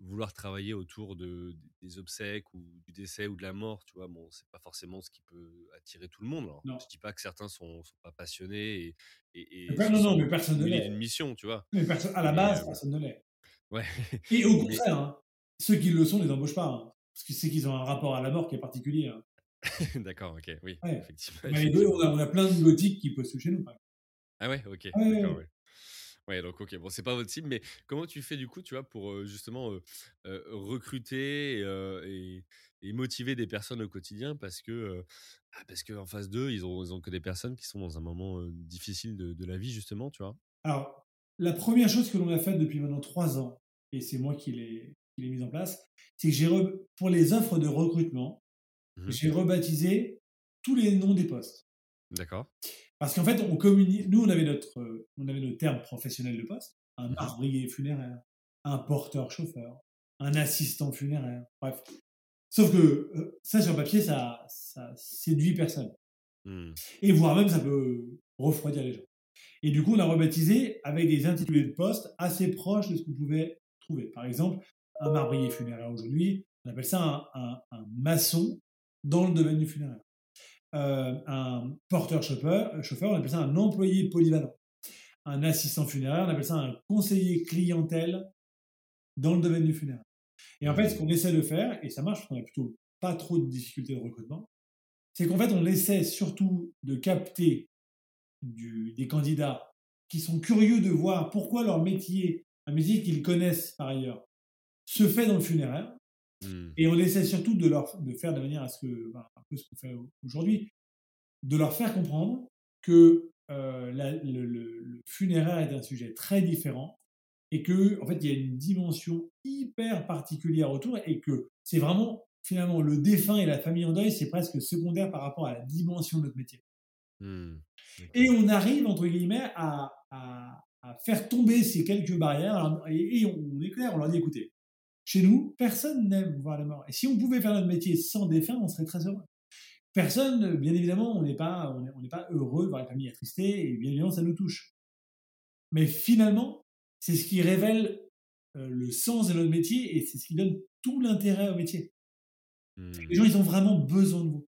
vouloir travailler autour de, des obsèques ou du décès ou de la mort, tu vois, bon, c'est pas forcément ce qui peut attirer tout le monde. Alors, je dis pas que certains sont, sont pas passionnés et. et, non, non, mais personne ne l'est. une mission, tu vois. Mais à la base, personne ne l'est. Ouais. Et au contraire, hein, ceux qui le sont ne les embauchent pas. Hein, parce que c'est qu'ils ont un rapport à la mort qui est particulier. Hein. *laughs* D'accord, ok, oui, effectivement. on, a, on, a, plein de gothiques qui postulent chez nous. Ah ouais, ok. d'accord, ouais. Ouais, donc OK, bon, c'est pas votre cible, mais comment tu fais du coup, tu vois, pour, justement, recruter et motiver des personnes au quotidien? Parce que, bah, parce qu'en face d'eux, ils ont ils ont que des personnes qui sont dans un moment, difficile de de la vie justement, tu vois? Alors, la première chose que l'on a faite depuis maintenant 3 ans, et c'est moi qui l'ai qui l'ai mise en place, c'est que j'ai pour les offres de recrutement, Mmh j'ai rebaptisé tous les noms des postes. D'accord. Parce qu'en fait, on communique. Nous, on avait notre, euh, on avait nos termes professionnels de poste un Mmh marbrier funéraire, un porteur-chauffeur, un assistant funéraire, bref. Sauf que euh, ça, sur papier, ça, ça séduit personne. Mmh. Et voire même, ça peut refroidir les gens. Et du coup, on a rebaptisé avec des intitulés de poste assez proches de ce qu'on pouvait trouver. Par exemple, un marbrier funéraire aujourd'hui, on appelle ça un, un, un maçon dans le domaine du funéraire. Euh, un porteur-chauffeur, chauffeur, on appelle ça un employé polyvalent. Un assistant funéraire, on appelle ça un conseiller clientèle dans le domaine du funéraire. Et en fait, ce qu'on essaie de faire, et ça marche, parce qu'on a plutôt pas trop de difficultés de recrutement, c'est qu'en fait, on essaie surtout de capter des candidats qui sont curieux de voir pourquoi leur métier, un métier qu'ils connaissent par ailleurs, se fait dans le funéraire. Mmh. Et on essaie surtout de, leur, de faire de manière à ce que, ben, un peu ce qu'on fait aujourd'hui, de leur faire comprendre que euh, la, le, le, le, funéraire est un sujet très différent et que en fait il y a une dimension hyper particulière autour et que c'est vraiment finalement le défunt et la famille en deuil c'est presque secondaire par rapport à la dimension de notre métier. Mmh. Et on arrive entre guillemets à, à, à, faire tomber ces quelques barrières et, et on est clair, on leur dit écoutez, chez nous, personne n'aime voir les morts. Et si on pouvait faire notre métier sans défunt, on serait très heureux. Personne, bien évidemment, on n'est pas, on n'est pas heureux de voir la famille attristée, et bien évidemment, ça nous touche. Mais finalement, c'est ce qui révèle euh, le sens de notre métier et c'est ce qui donne tout l'intérêt au métier. Mmh. Les gens, ils ont vraiment besoin de vous.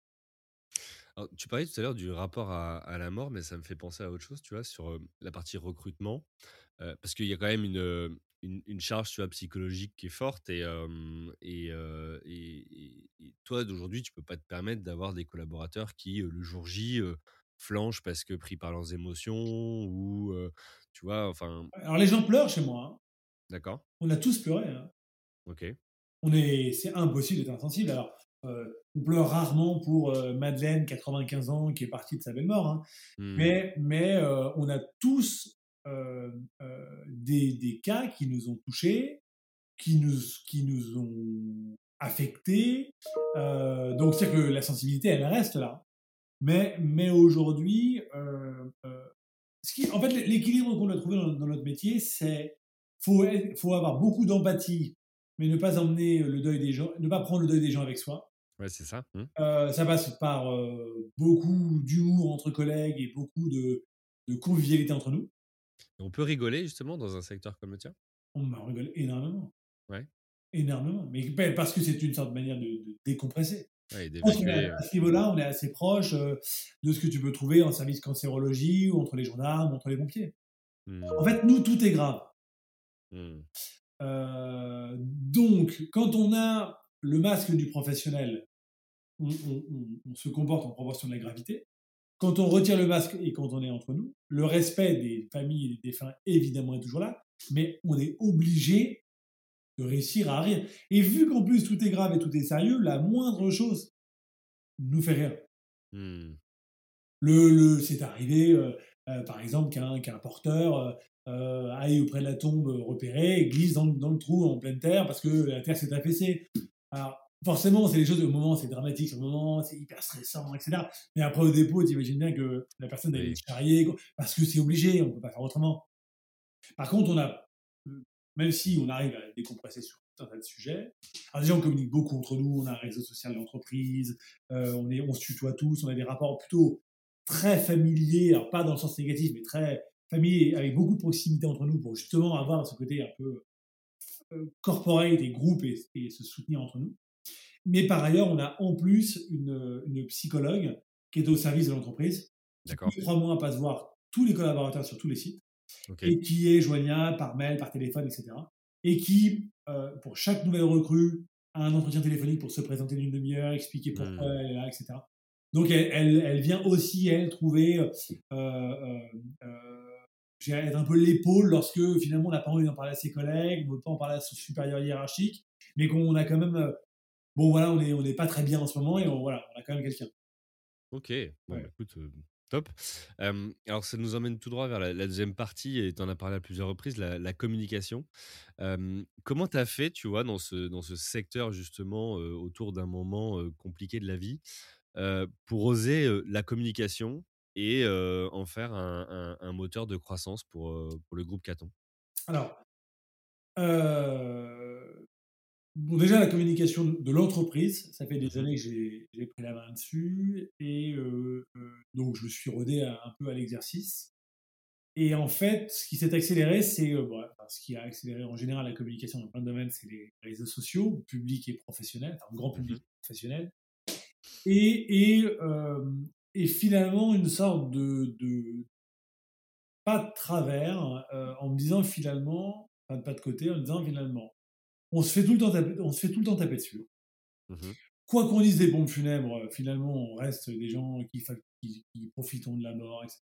Alors, tu parlais tout à l'heure du rapport à, à, la mort, mais ça me fait penser à autre chose, tu vois, sur euh, la partie recrutement. Euh, parce qu'il y a quand même une, une, une, charge tu vois, psychologique qui est forte et, euh, et, euh, et, et, toi d'aujourd'hui tu peux pas te permettre d'avoir des collaborateurs qui le jour J flanchent parce que pris par leurs émotions ou tu vois enfin alors les gens pleurent chez moi hein. d'accord on a tous pleuré hein. ok on est c'est impossible d'être insensible alors on pleure rarement pour Madeleine 95 ans qui est partie de sa belle mort hein. mmh. mais mais on a tous des, des, cas qui nous ont touchés, qui nous, qui nous ont affectés. Euh, donc, c'est que la sensibilité, elle reste là. Mais, mais aujourd'hui, ce qui, en fait, l'équilibre qu'on a trouvé dans, dans, notre métier, c'est faut, faut avoir beaucoup d'empathie, mais ne pas emmener le deuil des gens, ne pas prendre le deuil des gens avec soi. Ouais, c'est ça. Mmh. Euh, ça passe par euh, beaucoup d'humour entre collègues et beaucoup de, de, convivialité entre nous. On peut rigoler justement dans un secteur comme le tien? On rigole énormément. Ouais. Énormément. Mais parce que c'est une sorte de manière de, de décompresser. Ouais, à ce niveau-là, on est assez proche euh, de ce que tu peux trouver en service cancérologie ou entre les gendarmes, entre les pompiers. Mmh. En fait, nous, tout est grave. Mmh. Euh, donc, quand on a le masque du professionnel, on, on, on, on, se comporte en proportion de la gravité. Quand on retire le masque et quand on est entre nous, le respect des familles et des défunts, évidemment, est toujours là, mais on est obligé de réussir à rire. Et vu qu'en plus tout est grave et tout est sérieux, la moindre chose nous fait rire. Mmh. Le, le, c'est arrivé, euh, euh, par exemple, qu'un qu'un porteur euh, aille auprès de la tombe repérée, glisse dans, dans, le trou en pleine terre parce que la terre s'est affaissée. Alors, forcément, c'est des choses, au moment, c'est dramatique, sur le moment, c'est hyper stressant, etc. Mais après, au dépôt, tu imagines bien que la personne, est charriée, parce que c'est obligé, on ne peut pas faire autrement. Par contre, on a, même si on arrive à décompresser sur un tas de sujets, alors déjà, on communique beaucoup entre nous, on a un réseau social d'entreprise, euh, on, est, on se tutoie tous, on a des rapports plutôt très familiers, alors pas dans le sens négatif, mais très familiers, avec beaucoup de proximité entre nous pour justement avoir ce côté un peu euh, corporate et groupe et, et se soutenir entre nous. Mais par ailleurs, on a en plus une, une psychologue qui est au service de l'entreprise. D'accord. Qui trois mois passe voir tous les collaborateurs sur tous les sites okay. et qui est joignable par mail, par téléphone, etc. Et qui, euh, pour chaque nouvelle recrue, a un entretien téléphonique pour se présenter d'une demi-heure, expliquer pourquoi mmh. elle est là, etc. Donc elle, elle, elle, vient aussi, elle, trouver, euh, euh, être un peu l'épaule lorsque finalement on n'a pas envie d'en parler à ses collègues, on ne veut pas en parler à son supérieur hiérarchique, mais qu'on a quand même, euh, bon voilà, on n'est on est pas très bien en ce moment et on, voilà, on a quand même quelqu'un. Ok, bon, bah, écoute, top. alors ça nous emmène tout droit vers la, deuxième partie, et tu en as parlé à plusieurs reprises, la, communication. comment tu as fait, tu vois, dans ce, dans ce secteur justement, autour d'un moment compliqué de la vie, pour oser la communication et en faire un, moteur de croissance pour, pour le groupe Caton? Alors, bon, déjà la communication de l'entreprise, ça fait des mmh années que j'ai pris la main dessus et donc je me suis rodé un peu à l'exercice. Et en fait, ce qui s'est accéléré, c'est ce qui a accéléré en général la communication dans plein de domaines, c'est les réseaux sociaux, publics et professionnels, enfin grand mmh public professionnel. Et, et, et finalement une sorte de, de pas de travers euh, en me disant finalement, pas de pas de côté, en me disant finalement, on se fait tout le temps taper, on se fait tout le temps taper dessus. Mmh Quoi qu'on dise des pompes funèbres, euh, finalement, on reste des gens qui, qui, qui profitons de la mort, etc.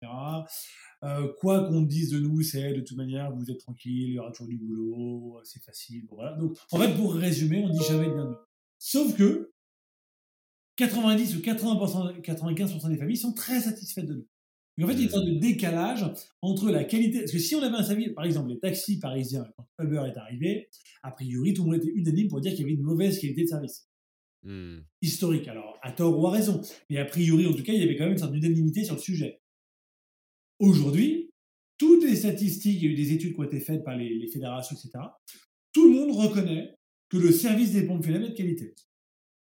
Euh, quoi qu'on dise de nous, c'est de toute manière, vous êtes tranquille, il y aura toujours du boulot, c'est facile. voilà. Donc, en fait, pour résumer, on dit jamais bien de nous. Sauf que 90 ou 80%, 95% des familles sont très satisfaites de nous. En fait, il y a une sorte de décalage entre la qualité. Parce que si on avait un service, par exemple, les taxis parisiens, quand Uber est arrivé, a priori, tout le monde était unanime pour dire qu'il y avait une mauvaise qualité de service. Hmm. Historique, alors à tort ou à raison. Mais a priori, en tout cas, il y avait quand même une sorte d'unanimité sur le sujet. Aujourd'hui, toutes les statistiques, il y a eu des études qui ont été faites par les, fédérations, etc. Tout le monde reconnaît que le service des pompes funèbres est de qualité.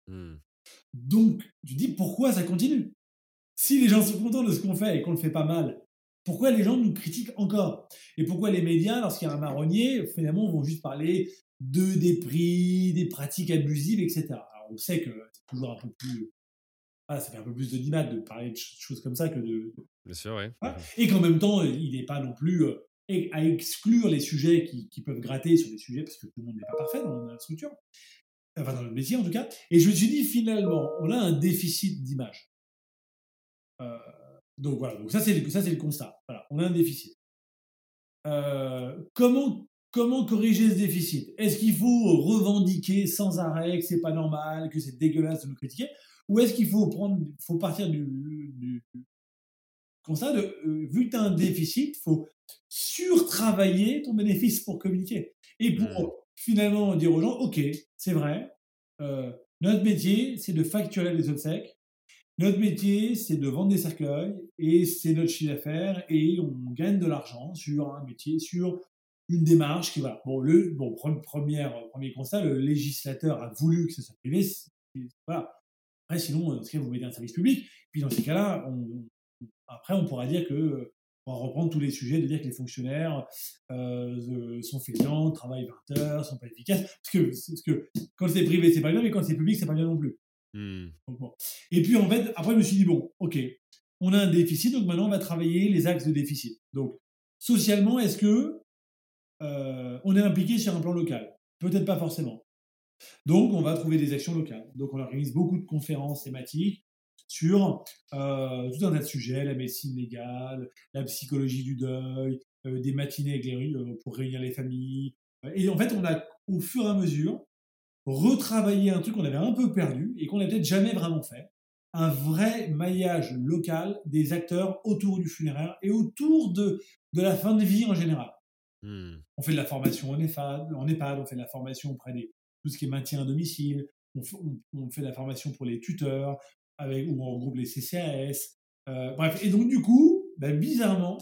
Hmm. Donc, tu dis pourquoi ça continue? Si les gens sont contents de ce qu'on fait et qu'on le fait pas mal, pourquoi les gens nous critiquent encore? Et pourquoi les médias, lorsqu'il y a un marronnier, finalement, vont juste parler de des prix, des pratiques abusives, etc. Alors, on sait que c'est toujours un peu plus. ça fait un peu plus de dimat de parler de choses comme ça que de. Bien sûr, oui. Et qu'en même temps, il n'est pas non plus euh, à exclure les sujets qui, qui, peuvent gratter sur des sujets, parce que tout le monde n'est pas parfait dans la structure enfin dans le métier en tout cas, et je me suis dit finalement, on a un déficit d'image. Euh, donc voilà, donc ça c'est le, ça c'est le constat. Voilà, on a un déficit. Euh, comment comment corriger ce déficit? Est-ce qu'il faut revendiquer sans arrêt que c'est pas normal, que c'est dégueulasse de nous critiquer, ou est-ce qu'il faut prendre, faut partir du, du constat de euh, vu que tu as un déficit, faut surtravailler ton bénéfice pour communiquer. Et pour mmh. finalement dire aux gens, OK, c'est vrai, euh, notre métier, c'est de facturer les obsèques, notre métier, c'est de vendre des cercueils, et c'est notre chiffre d'affaires, et on gagne de l'argent sur un métier, sur une démarche qui va. Bon, le bon, première, premier constat, le législateur a voulu que ce soit privé. Voilà. Après, sinon, dans ce cas, vous mettez un service public. Puis dans ces cas-là, on, après, on pourra dire que on va reprendre tous les sujets de dire que les fonctionnaires euh, sont fainéants, travaillent 20 heures, sont pas efficaces. Parce que, parce que quand c'est privé, c'est pas bien, mais quand c'est public, c'est pas bien non plus. Hmm. Et puis en fait, après, je me suis dit, bon, ok, on a un déficit, donc maintenant on va travailler les axes de déficit. Donc, socialement, est-ce que euh, on est impliqué sur un plan local? Peut-être pas forcément. Donc, on va trouver des actions locales. Donc, on organise beaucoup de conférences thématiques sur euh, tout un tas de sujets, la médecine légale, la psychologie du deuil, euh, des matinées euh, pour réunir les familles. Et en fait, on a, au fur et à mesure, retravaillé un truc qu'on avait un peu perdu et qu'on n'a peut-être jamais vraiment fait. Un vrai maillage local des acteurs autour du funéraire et autour de, de la fin de vie en général. Hmm. On fait de la formation en EHPAD, en EHPAD, on fait de la formation auprès des tout ce qui est maintien à domicile, on, on fait de la formation pour les tuteurs, avec, où on regroupe les CCAS. Euh, bref, et donc du coup, ben, bizarrement,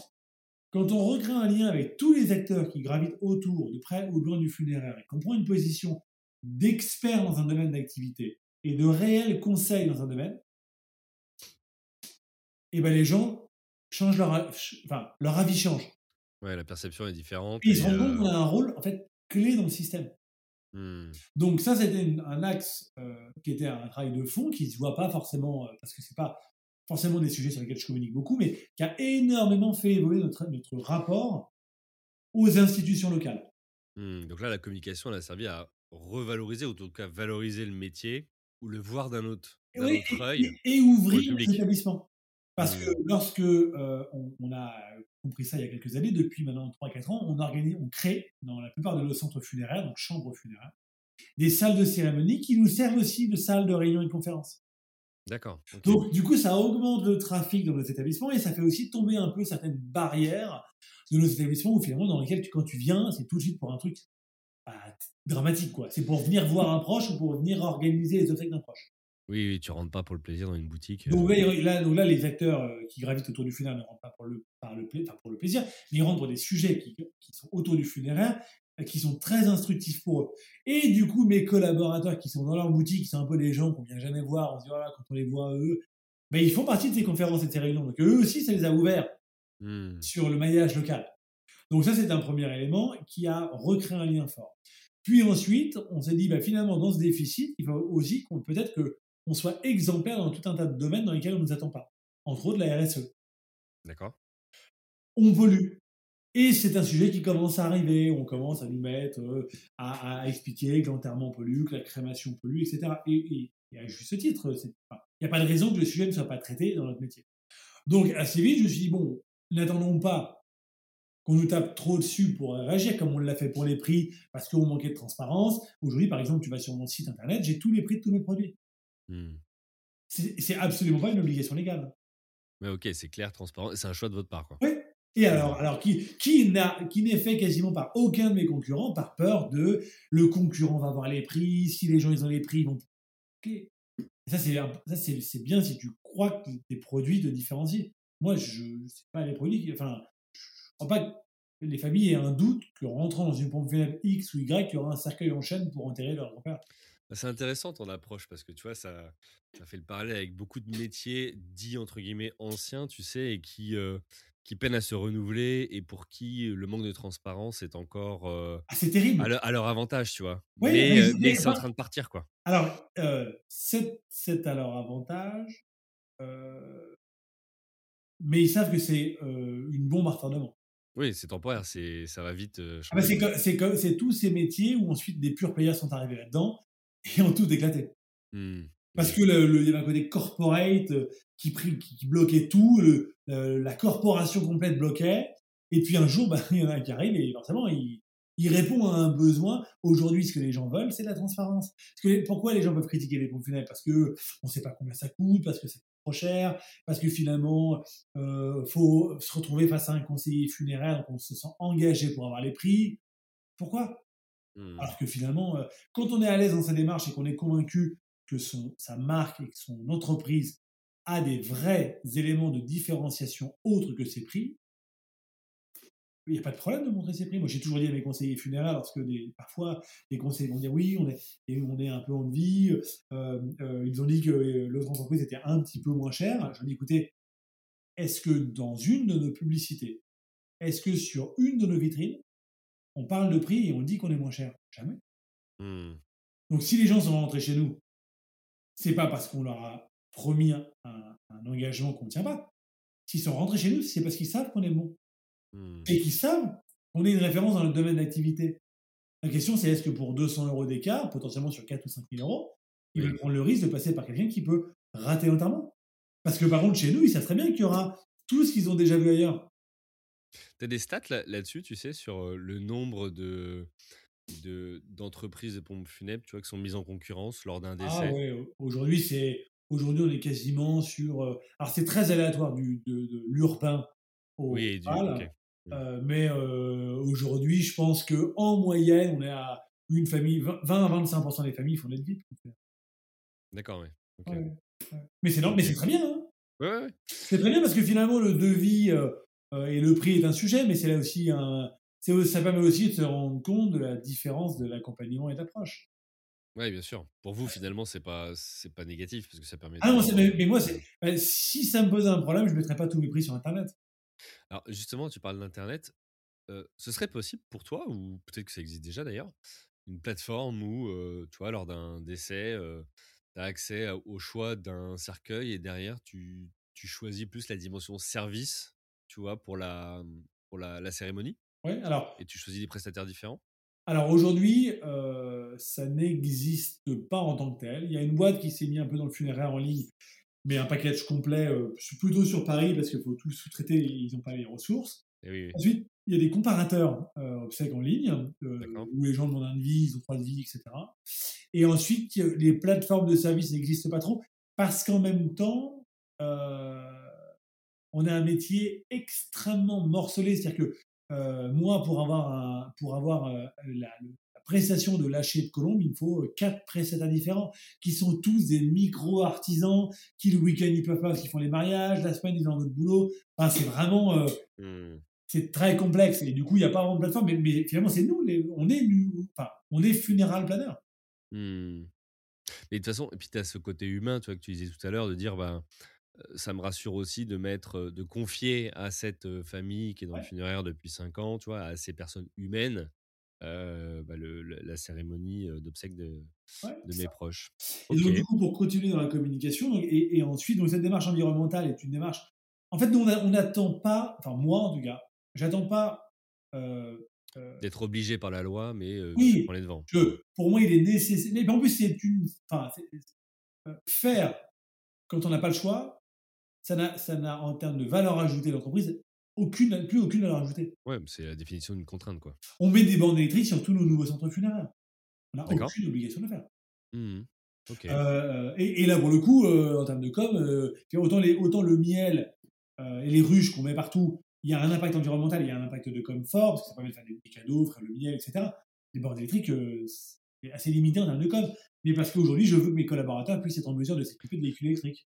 quand on recrée un lien avec tous les acteurs qui gravitent autour, de près ou de loin du funéraire, et qu'on prend une position d'expert dans un domaine d'activité et de réel conseil dans un domaine, et ben les gens changent leur, enfin, leur avis change. Ouais, la perception est différente. ils se rendent compte qu'on a un rôle en fait clé dans le système. Mmh. Donc ça, c'était un axe euh, qui était un travail de fond qui ne se voit pas forcément, euh, parce que c'est pas forcément des sujets sur lesquels je communique beaucoup, mais qui a énormément fait évoluer notre, notre rapport aux institutions locales. Mmh. donc là, la communication, elle a servi à revaloriser, ou en tout cas valoriser le métier, ou le voir d'un autre, œil. Et, ouvrir les établissements. Parce que mmh. lorsque euh, on, a compris ça il y a quelques années, depuis maintenant 3-4 ans, on organise, on crée dans la plupart de nos centres funéraires, donc chambres funéraires, des salles de cérémonie qui nous servent aussi de salles de réunion et de conférences. D'accord. Donc, du coup, ça augmente le trafic dans nos établissements et ça fait aussi tomber un peu certaines barrières de nos établissements où finalement, dans lesquels, quand tu viens, c'est tout de suite pour un truc bah, dramatique, quoi. C'est pour venir voir un proche ou pour venir organiser les obsèques d'un proche. Oui, oui, tu rentres pas pour le plaisir dans une boutique. Donc euh. là, là, les acteurs euh, qui gravitent autour du funéraire ne rentrent pas pour le, par le, pour le plaisir, mais ils rentrent pour des sujets qui, qui sont autour du funéraire qui sont très instructifs pour eux. Et du coup, mes collaborateurs qui sont dans leur boutique, qui sont un peu les gens qu'on vient jamais voir, on se dit, voilà, quand on les voit eux, ben, ils font partie de ces conférences et de ces réunions. Donc eux aussi, ça les a ouverts mmh. sur le maillage local. Donc ça, c'est un premier élément qui a recréé un lien fort. Puis ensuite, on s'est dit, ben, finalement, dans ce déficit, il faut aussi qu'on peut-être que on soit exemplaire dans tout un tas de domaines dans lesquels on ne nous attend pas. Entre autres, la RSE. D'accord. On pollue. Et c'est un sujet qui commence à arriver. On commence à nous mettre, euh, à, expliquer que l'enterrement pollue, que la crémation pollue, etc. Et, à juste titre, il n'y a pas de raison que le sujet ne soit pas traité dans notre métier. Donc, assez vite, je me suis dit, bon, n'attendons pas qu'on nous tape trop dessus pour réagir, comme on l'a fait pour les prix, parce qu'on manquait de transparence. Aujourd'hui, par exemple, tu vas sur mon site internet, j'ai tous les prix de tous mes produits. Hmm. C'est absolument pas une obligation légale. Mais ok, c'est clair, transparent, c'est un choix de votre part. Quoi. Oui, et alors, alors qui, qui n'est fait quasiment par aucun de mes concurrents par peur de le concurrent va avoir les prix, si les gens ils ont les prix, ils vont. Ça, c'est, c'est, bien si tu crois que tes produits te différencient. Moi, je ne sais pas les produits. Enfin, crois pas que les familles aient un doute que rentrant dans une pompe funèbre X ou Y, il y aura un cercueil en chaîne pour enterrer leur grand-père. Bah, c'est intéressant ton approche parce que tu vois, ça, ça fait le parallèle avec beaucoup de métiers dits entre guillemets anciens, tu sais, et qui, euh, qui peinent à se renouveler et pour qui le manque de transparence est encore ah, c'est terrible. À, leur, avantage, tu vois. mais, mais, c'est en train de partir, quoi. Alors, c'est à leur avantage, mais ils savent que c'est une bombe à retardement. Oui, c'est temporaire, c'est ça va vite. Ah bah, c'est tous ces métiers où ensuite des purs players sont arrivés là-dedans *laughs* et ont tout éclaté. Mmh. Parce que le, il y avait un côté corporate euh, qui, qui, bloquait tout, la corporation complète bloquait. Et puis un jour, *laughs* bah, il y en a un qui arrive et forcément, il, il répond à un besoin. Aujourd'hui, ce que les gens veulent, c'est la transparence. Parce que, pourquoi les gens peuvent critiquer les pompes funèbres? Parce que on ne sait pas combien ça coûte, parce que c'est trop cher, parce que finalement, euh, faut se retrouver face à un conseiller funéraire, donc on se sent engagé pour avoir les prix. Pourquoi? Mmh. Alors que finalement, euh, quand on est à l'aise dans sa démarche et qu'on est convaincu que son, sa marque et que son entreprise a des vrais éléments de différenciation autres que ses prix, il n'y a pas de problème de montrer ses prix. Moi, j'ai toujours dit à mes conseillers funéraires, lorsque des, parfois les conseillers vont dire oui, on est, on est un peu en vie, euh, euh, ils ont dit que l'autre entreprise était un petit peu moins chère. Je dis écoutez, est-ce que dans une de nos publicités, est-ce que sur une de nos vitrines, on parle de prix et on dit qu'on est moins cher? Jamais. Mmh. Donc si les gens sont rentrés chez nous c'est pas parce qu'on leur a promis un, engagement qu'on ne tient pas. S'ils sont rentrés chez nous, c'est parce qu'ils savent qu'on est bon. Mmh. Et qu'ils savent qu'on est une référence dans le domaine d'activité. La question, c'est est-ce que pour 200 euros d'écart, potentiellement sur 4 ou 5 000 euros, ils veulent prendre le risque de passer par quelqu'un qui peut rater notamment? Parce que par contre, chez nous, ils savent très bien qu'il y aura tout ce qu'ils ont déjà vu ailleurs. Tu as des stats là-dessus, tu sais, sur euh, le nombre de, d'entreprises de, pompes funèbres, tu vois, qui sont mises en concurrence lors d'un décès? Ah ouais, aujourd'hui c'est aujourd'hui on est quasiment sur. Euh, alors c'est très aléatoire du, de, l'urbain au oui, du, mmh. Euh, mais euh, aujourd'hui je pense que en moyenne on est à une famille 20 à 25% des familles font de vie. D'accord, oui. Mais c'est mais c'est très bien. Hein ouais, c'est très bien parce que finalement le devis et le prix est un sujet, mais c'est là aussi un ça permet aussi de se rendre compte de la différence de l'accompagnement et d'approche. Oui, bien sûr. Pour vous, finalement, c'est pas c'est pas négatif parce que ça permet. Ah non, mais, moi, si ça me posait un problème, je mettrais pas tous mes prix sur Internet. Alors justement, tu parles d'Internet. ce serait possible pour toi, ou peut-être que ça existe déjà d'ailleurs, une plateforme où, tu vois, lors d'un décès, tu as accès au choix d'un cercueil et derrière, tu, tu choisis plus la dimension service, tu vois, pour la, pour la, la cérémonie alors. Et tu choisis des prestataires différents? alors aujourd'hui, euh, ça n'existe pas en tant que tel. Il y a une boîte qui s'est mis un peu dans le funéraire en ligne, mais un package complet, euh, plutôt sur Paris parce qu'il faut tout sous-traiter, ils n'ont pas les ressources. Eh Ensuite, il y a des comparateurs euh, obsèques en ligne, euh, où les gens demandent un devis, ils ont trois devis, etc. Et ensuite, les plateformes de services n'existent pas trop, parce qu'en même temps, euh, on a un métier extrêmement morcelé. C'est-à-dire que moi, pour avoir, un, pour avoir la, prestation de lâcher de colombe, il me faut quatre prestataires différents, qui sont tous des micro-artisans, qui le week-end ils peuvent pas parce qu'ils font les mariages, la semaine ils ont d'autres boulot. Enfin, c'est vraiment, mmh c'est très complexe et du coup il n'y a pas vraiment de plateforme mais, finalement c'est nous on est enfin on est funéral planner mmh. mais de toute façon et puis tu as ce côté humain tu vois que tu disais tout à l'heure de dire bah ça me rassure aussi de mettre de confier à cette famille qui est dans le funéraire depuis 5 ans tu vois à ces personnes humaines bah, le, la cérémonie d'obsèques de, de mes proches. Et donc, du coup, pour continuer dans la communication, et, ensuite, donc, cette démarche environnementale est une démarche. En fait, nous, on n'attend pas, enfin, moi en tout cas, J'attends pas. Euh, euh, D'être obligé par la loi, mais euh, oui, les devants. pour moi, il est nécessaire. Mais en plus, c'est une. Enfin, faire quand on n'a pas le choix, ça n'a, ça n'a en termes de valeur ajoutée de l'entreprise aucune, plus aucune valeur ajoutée. Ouais, c'est la définition d'une contrainte, quoi. On met des bandes électriques sur tous nos nouveaux centres funéraires. On n'a aucune obligation de le faire. Mmh et, et, là, pour le coup, en termes de com, autant, les, autant le miel et les ruches qu'on met partout, il y a un impact environnemental, il y a un impact de confort, parce que ça permet de faire des, cadeaux, faire le miel, etc. Les bornes électriques, euh, c'est assez limité en termes de com. Mais parce qu'aujourd'hui, je veux que mes collaborateurs puissent être en mesure de s'équiper de véhicules électriques.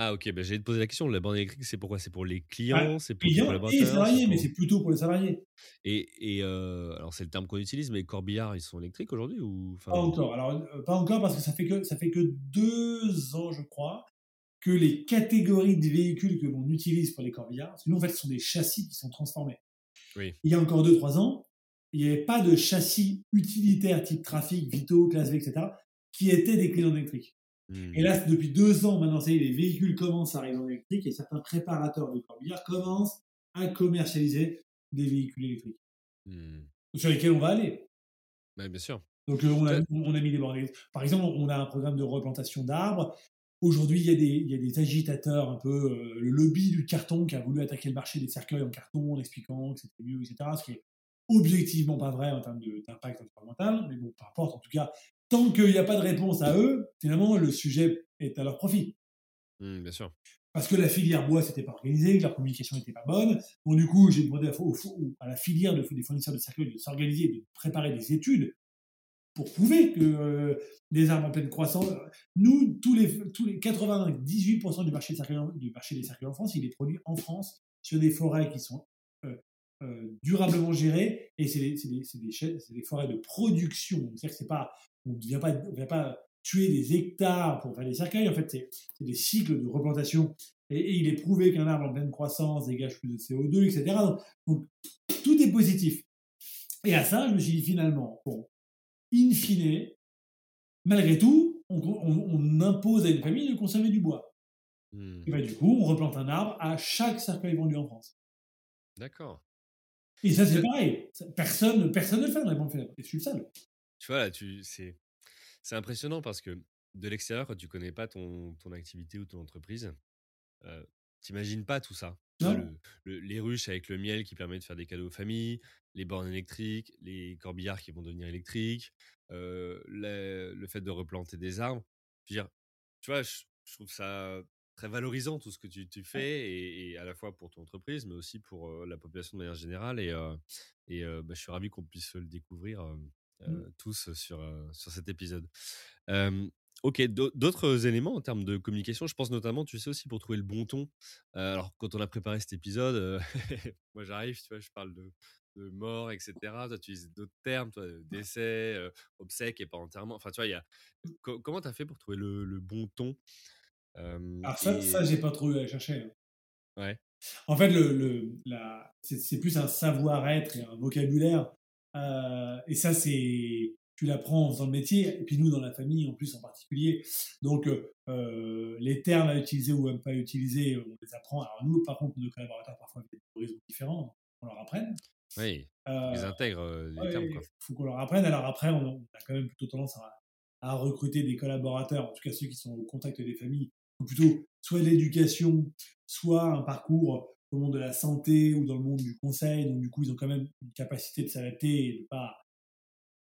Ah ok, ben j'allais te poser la question, la borne électrique, c'est pourquoi C'est pour les clients ah, C'est pour les salariés, mais c'est plutôt pour les salariés. Et, et euh, alors c'est le terme qu'on utilise, mais les corbillards, ils sont électriques aujourd'hui ou Pas encore, alors euh, pas encore parce que ça fait que, ça fait que deux ans, je crois, que les catégories de véhicules que l'on utilise pour les corbillards, parce que nous, en fait, ce sont des châssis qui sont transformés. Il y a encore 2-3 ans, il n'y avait pas de châssis utilitaires type trafic, Vito, classe V, etc., qui étaient des clients électriques. Hmm. Et là, depuis deux ans, maintenant, ça y est, les véhicules commencent à arriver en électrique et certains préparateurs de corbillards commencent à commercialiser des véhicules électriques. Hmm. Sur lesquels on va aller. bien sûr. Donc, euh, on, a, on, a, mis des bornes. Par exemple, on a un programme de replantation d'arbres Aujourd'hui, il y, a des, il y a des agitateurs, un peu euh, le lobby du carton qui a voulu attaquer le marché des cercueils en carton en expliquant que c'était mieux, etc. Ce qui est objectivement pas vrai en termes d'impact environnemental, mais bon, peu importe. En tout cas, tant qu'il n'y a pas de réponse à eux, finalement, le sujet est à leur profit. Mmh, bien sûr. Parce que la filière bois s'était pas organisée, que leur communication n'était pas bonne. Bon, du coup, j'ai demandé à, à, la filière de, des fournisseurs de cercueils de s'organiser de préparer des études pour prouver que euh, les arbres en pleine croissance, nous, tous les, tous les 98% du marché, du marché des cercueils en France, il est produit en France sur des forêts qui sont durablement gérées et c'est des, des, des, forêts de production. C'est-à-dire que c'est pas, on ne vient pas, vient pas tuer des hectares pour faire des cercueils. En fait, c'est des cycles de replantation et, il est prouvé qu'un arbre en pleine croissance dégage plus de CO2, etc. Donc, donc, tout est positif. Et à ça, je me suis dit finalement, bon, in fine, malgré tout, on, impose à une famille de consommer du bois. Hmm. Et bah, du coup, on replante un arbre à chaque cercueil vendu en France. D'accord. Et ça, c'est pareil. Personne, personne ne le fait dans les banques funèbres. Et je suis le seul. Tu vois, tu, c'est, c'est impressionnant parce que de l'extérieur, quand tu connais pas ton, ton activité ou ton entreprise, euh, t'imagines pas tout ça. les ruches avec le miel qui permet de faire des cadeaux aux familles, les bornes électriques, les corbillards qui vont devenir électriques, le fait de replanter des arbres. tu vois, je, trouve ça très valorisant tout ce que tu, tu fais, et, à la fois pour ton entreprise, mais aussi pour la population de manière générale. Et, et bah, je suis ravi qu'on puisse le découvrir mmh. tous sur, sur cet épisode. Ok, d'autres éléments en termes de communication, je pense notamment, tu sais aussi, pour trouver le bon ton. alors, quand on a préparé cet épisode, *laughs* moi j'arrive, tu vois, je parle de, de mort, etc. Toi, tu utilises d'autres termes, toi, décès, obsèque et pas enterrement. Enfin, tu vois, il y a... comment tu as fait pour trouver le, bon ton? Alors, ça, ça j'ai pas trop eu à chercher. Hein. Ouais. En fait, le, le la... c'est plus un savoir-être et un vocabulaire. et ça, c'est tu l'apprends en faisant le métier, et puis nous dans la famille en plus en particulier. Donc les termes à utiliser ou à pas utiliser, on les apprend. Alors nous, par contre, nos collaborateurs parfois ont des horizons différents, on leur apprenne. Oui, ils intègrent les termes. Il faut qu'on leur apprenne. Alors après, on, a quand même plutôt tendance à, recruter des collaborateurs, en tout cas ceux qui sont au contact des familles, ou plutôt soit de l'éducation, soit un parcours au monde de la santé ou dans le monde du conseil. Donc, du coup, ils ont quand même une capacité de s'adapter et de, pas,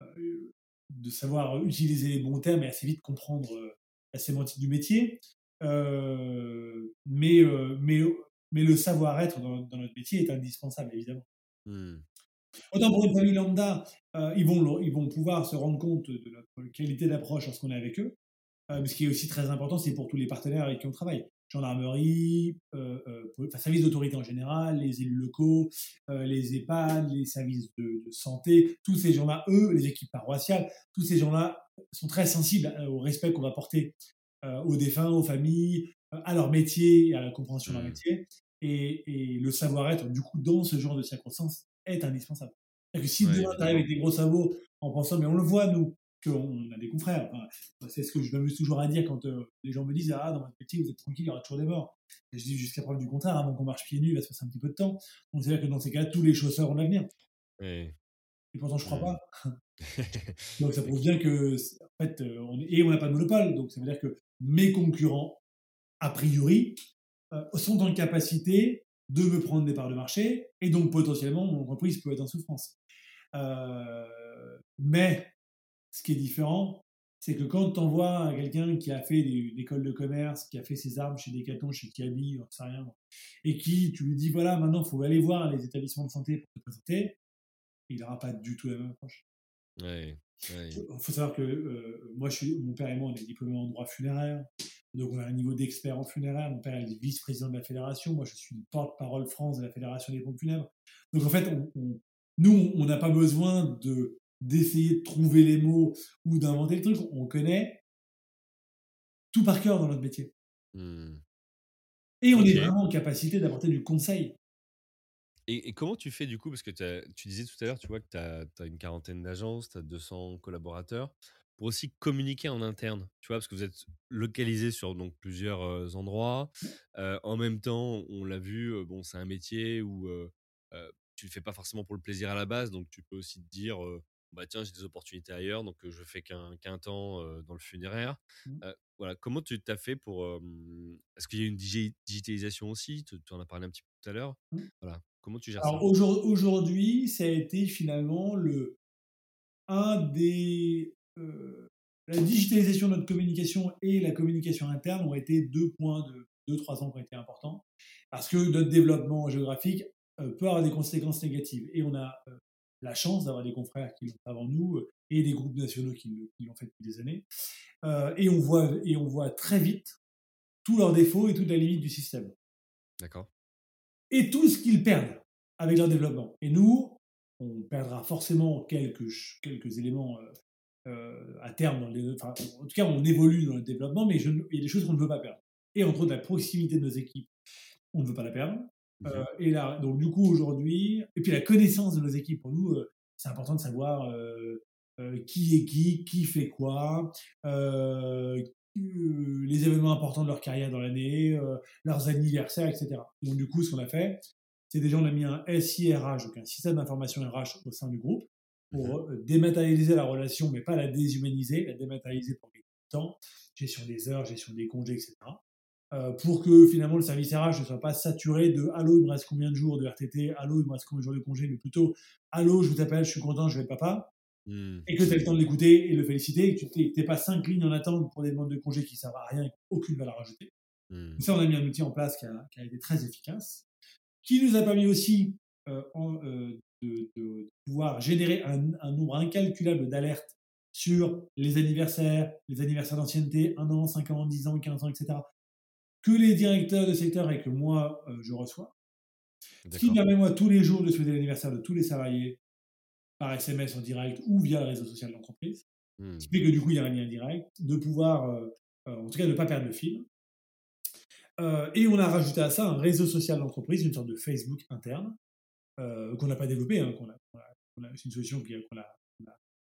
euh, de savoir utiliser les bons termes et assez vite comprendre la sémantique du métier. mais, mais, mais le savoir-être dans, notre métier est indispensable, évidemment. Mmh. Autant pour une famille lambda, ils, vont, ils vont pouvoir se rendre compte de notre qualité d'approche lorsqu'on est avec eux. Mais ce qui est aussi très important, c'est pour tous les partenaires avec qui on travaille gendarmerie, euh, euh, services d'autorité en général, les élus locaux, euh, les EHPAD, les services de, santé, tous ces gens-là, eux, les équipes paroissiales, tous ces gens-là sont très sensibles au respect qu'on va porter aux défunts, aux familles, à leur métier et à la compréhension de leur mmh. métier. Et, le savoir-être, du coup, dans ce genre de circonstances, est indispensable. Que si ouais, demain, tu arrives avec des gros sabots en pensant, mais on le voit, nous, qu'on a des confrères. c'est ce que je m'amuse toujours à dire quand euh, les gens me disent Ah, dans votre métier, vous êtes tranquille, il y aura toujours des morts. Et je dis jusqu'à preuve du contraire, avant qu'on marche pieds nus, il va se passer un petit peu de temps. Donc, c'est-à-dire que dans ces cas-là, tous les chausseurs ont l'avenir. Et pourtant, je crois pas. *laughs* donc, ça prouve bien que, en fait, euh, et on n'a pas de monopole. Donc, ça veut dire que mes concurrents, a priori, euh, sont en capacité de me prendre des parts de marché et donc potentiellement mon entreprise peut être en souffrance. mais ce qui est différent, c'est que quand tu envoies quelqu'un qui a fait une école de commerce, qui a fait ses armes chez Decathlon, chez Kiabi, on sait rien, et qui, tu lui dis, voilà, maintenant, il faut aller voir les établissements de santé pour te présenter, il n'aura pas du tout la même approche. Il faut savoir que euh, moi, je suis, mon père et moi, on est diplômés en droit funéraire, donc on a un niveau d'expert en funéraire. Mon père est vice-président de la fédération, moi je suis porte-parole France de la fédération des pompes funèbres. Donc en fait, nous, on n'a pas besoin de d'essayer de trouver les mots ou d'inventer le truc. On connaît tout par cœur dans notre métier. Mmh. Et on est vraiment en capacité d'apporter du conseil. Et, comment tu fais du coup Parce que tu disais tout à l'heure, tu vois que tu as, une quarantaine d'agences, tu as 200 collaborateurs, pour aussi communiquer en interne, tu vois, parce que vous êtes localisé sur donc, plusieurs endroits. en même temps, on l'a vu, bon, c'est un métier où tu le fais pas forcément pour le plaisir à la base, donc tu peux aussi te dire, bah tiens, j'ai des opportunités ailleurs, donc je fais qu'un temps dans le funéraire. Mmh. voilà, comment tu t'as fait pour. Est-ce qu'il y a une digitalisation aussi? Tu en as parlé un petit peu tout à l'heure. Mmh. Voilà, comment tu gères Alors, ça? Aujourd'hui, ça a été finalement le, un des. la digitalisation de notre communication et la communication interne ont été deux points de deux, trois ans qui ont été importants parce que notre développement géographique peut avoir des conséquences négatives. Et on a la chance d'avoir des confrères qui l'ont fait avant nous euh, et des groupes nationaux qui, l'ont fait depuis des années. Euh, et, on voit, et on voit très vite tous leurs défauts et toutes les limites du système. D'accord. Et tout ce qu'ils perdent avec leur développement. Et nous, on perdra forcément quelques, quelques éléments euh, à terme. Dans les, en tout cas, on évolue dans le développement, mais il y a des choses qu'on ne veut pas perdre. Et entre autres, la proximité de nos équipes, on ne veut pas la perdre. Euh, et là, donc du coup aujourd'hui, et puis la connaissance de nos équipes pour nous, euh, c'est important de savoir euh, qui est qui, qui fait quoi, les événements importants de leur carrière dans l'année, leurs anniversaires, etc. Donc du coup, ce qu'on a fait, c'est déjà on a mis un SIRH, donc un système d'information RH au sein du groupe, pour mmh dématérialiser la relation, mais pas la déshumaniser, la dématérialiser pour gagner du temps, gestion des heures, gestion des congés, etc. Euh, pour que finalement le service RH ne soit pas saturé de allô, il me reste combien de jours de RTT, allô, il me reste combien de jours de congé, mais plutôt allô, je vous appelle, je suis content, je vais être papa. Mmh. Et que tu as le temps de l'écouter et de le féliciter, et que tu n'es pas cinq lignes en attente pour des demandes de congé qui ne servent à rien et aucune valeur ajoutée. Mmh. Ça, on a mis un outil en place qui a, été très efficace, qui nous a permis aussi euh, euh, de, pouvoir générer un, un nombre incalculable d'alertes sur les anniversaires, les anniversaires d'ancienneté, 1 an, 5 ans, 10 ans, 15 ans, etc que les directeurs de secteur et que moi, euh, je reçois. Ce qui permet, moi, tous les jours de souhaiter l'anniversaire de tous les salariés par SMS en direct ou via le réseau social de l'entreprise. Ce qui fait que du coup, il y a un lien direct, de pouvoir, euh, euh, en tout cas, de ne pas perdre le fil. et on a rajouté à ça un réseau social d'entreprise, une sorte de Facebook interne, qu'on n'a pas développé, hein, c'est une solution qu'on a,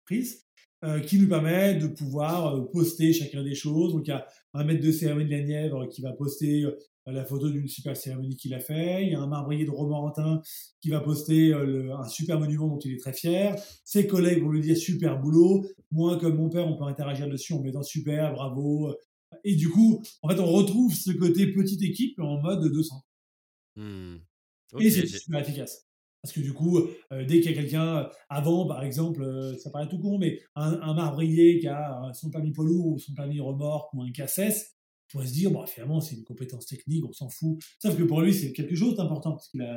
prise, euh, qui nous permet de pouvoir euh, poster chacun des choses. Donc il y a un maître de cérémonie de la Nièvre qui va poster euh, la photo d'une super cérémonie qu'il a fait. Il y a un marbrier de Romorantin qui va poster un super monument dont il est très fier. Ses collègues vont lui dire super boulot. Moi, comme mon père, on peut interagir dessus en mettant super, bravo. Et du coup, en fait, on retrouve ce côté petite équipe en mode 200. Mmh. et c'est super efficace. Parce que du coup, dès qu'il y a quelqu'un, avant par exemple, ça paraît tout con, mais un, marbrier qui a son permis poids lourd ou son permis remorque ou un cassesse, pourrait se dire, bon, finalement, c'est une compétence technique, on s'en fout. Sauf que pour lui, c'est quelque chose d'important. Parce qu'il a,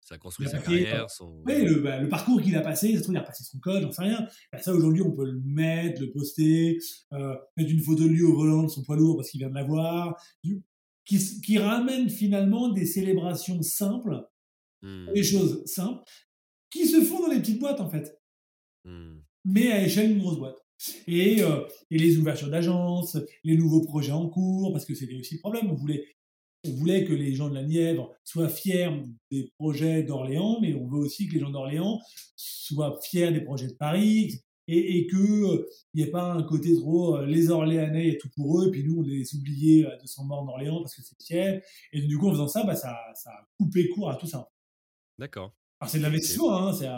ça construit sa carrière. Son... Oui, bah, le, parcours qu'il a passé, ça se trouve, il a passé son code, j'en sais rien. Bah, ça, aujourd'hui, on peut le mettre, le poster, euh, mettre une photo de lui au volant de son poids lourd parce qu'il vient de l'avoir. Qui, qui ramène finalement des célébrations simples, mmh. des choses simples, qui se font dans les petites boîtes, en fait. Mmh. Mais à échelle d'une grosse boîte. Et, euh, et, les ouvertures d'agences, les nouveaux projets en cours, parce que c'était aussi le problème. On voulait on voulait que les gens de la Nièvre soient fiers des projets d'Orléans, mais on veut aussi que les gens d'Orléans soient fiers des projets de Paris et, qu'il n'y ait pas un côté trop euh, les Orléanais, il y a tout pour eux, et puis nous, on les oubliés à 200 morts d'Orléans parce que c'est fier. Et du coup, en faisant ça, bah, ça, ça a coupé court à tout ça. D'accord. Alors c'est de l'investissement, hein, c'est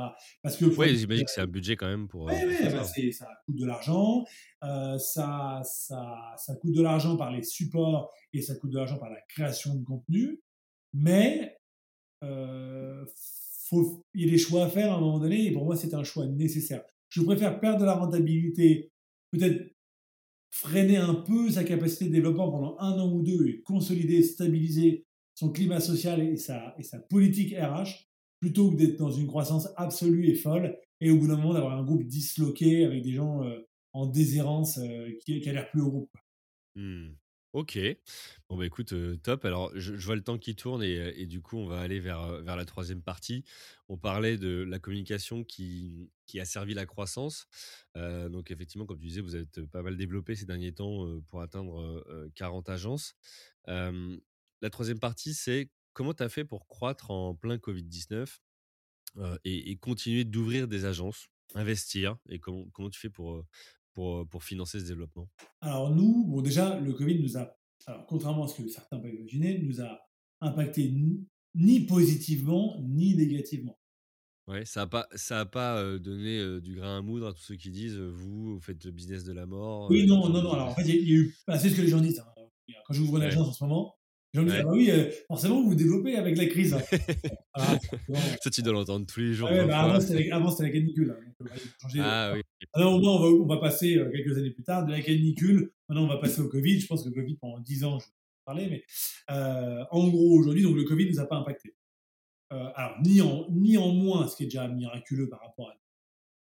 parce que. Oui, j'imagine que c'est un budget quand même pour. Oui, oui, bah, ça coûte de l'argent, euh, ça, ça, ça coûte de l'argent par les supports et ça coûte de l'argent par la création de contenu, mais euh, faut, il y a des choix à faire à un moment donné, et pour moi c'est un choix nécessaire. Je préfère perdre de la rentabilité, peut-être freiner un peu sa capacité de développement pendant un an ou deux et consolider, stabiliser son climat social et sa, et sa politique RH plutôt que d'être dans une croissance absolue et folle, et au bout d'un moment d'avoir un groupe disloqué avec des gens euh, en déshérence euh, qui, qui l'air plus au groupe. Mmh. Ok. Bon, bah écoute, euh, top. Alors, je, vois le temps qui tourne et, du coup, on va aller vers, vers la troisième partie. On parlait de la communication qui, qui a servi la croissance. donc, effectivement, comme tu disais, vous êtes pas mal développé ces derniers temps pour atteindre 40 agences. la troisième partie, c'est comment tu as fait pour croître en plein Covid-19 et, continuer d'ouvrir des agences, investir Et comment, comment tu fais pour, pour, pour financer ce développement? Alors nous, bon déjà, le Covid nous a, alors, contrairement à ce que certains peuvent imaginer, nous a impacté ni, positivement ni négativement. Ouais, ça n'a pas, ça a pas donné du grain à moudre à tous ceux qui disent vous, vous faites le business de la mort. Oui, non, non, non. Alors en fait, il y, a eu, c'est ce que les gens disent. Hein. Quand j'ouvre une agence en ce moment, j'ai ah oui, euh, forcément, vous vous développez avec la crise. Hein. *laughs* Ah, ça, tu dois l'entendre tous les jours. bah, avant, c'était la, canicule. Hein, ah oui. Alors, au moins, on va, on va passer euh, quelques années plus tard de la canicule. Maintenant, on va passer au Covid. Je pense que le Covid, pendant 10 ans, je vais parler, mais euh, en gros, aujourd'hui, donc le Covid ne nous a pas impacté. alors, ni en, ni en moins, ce qui est déjà miraculeux par rapport à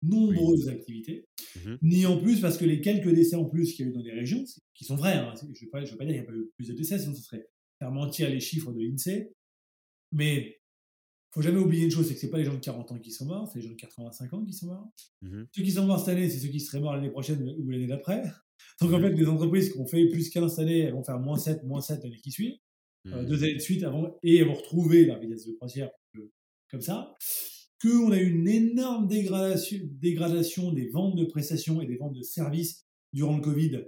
nombreuses activités, mmh ni en plus parce que les quelques décès en plus qu'il y a eu dans des régions, qui sont vrais, hein, je ne veux, pas dire qu'il n'y a pas eu plus de décès, sinon ce serait faire mentir les chiffres de l'INSEE. Mais faut jamais oublier une chose, c'est que c'est pas les gens de 40 ans qui sont morts, c'est les gens de 85 ans qui sont morts. Mmh ceux qui sont morts cette année, c'est ceux qui seraient morts l'année prochaine ou l'année d'après. Donc en fait, les entreprises qui ont fait plus 15 cette année, elles vont faire moins 7, moins 7 l'année qui suit. Euh, mmh deux années de suite avant, et elles vont retrouver la vitesse de croisière comme ça. Qu'on a eu une énorme dégradation, dégradation des ventes de prestations et des ventes de services durant le Covid.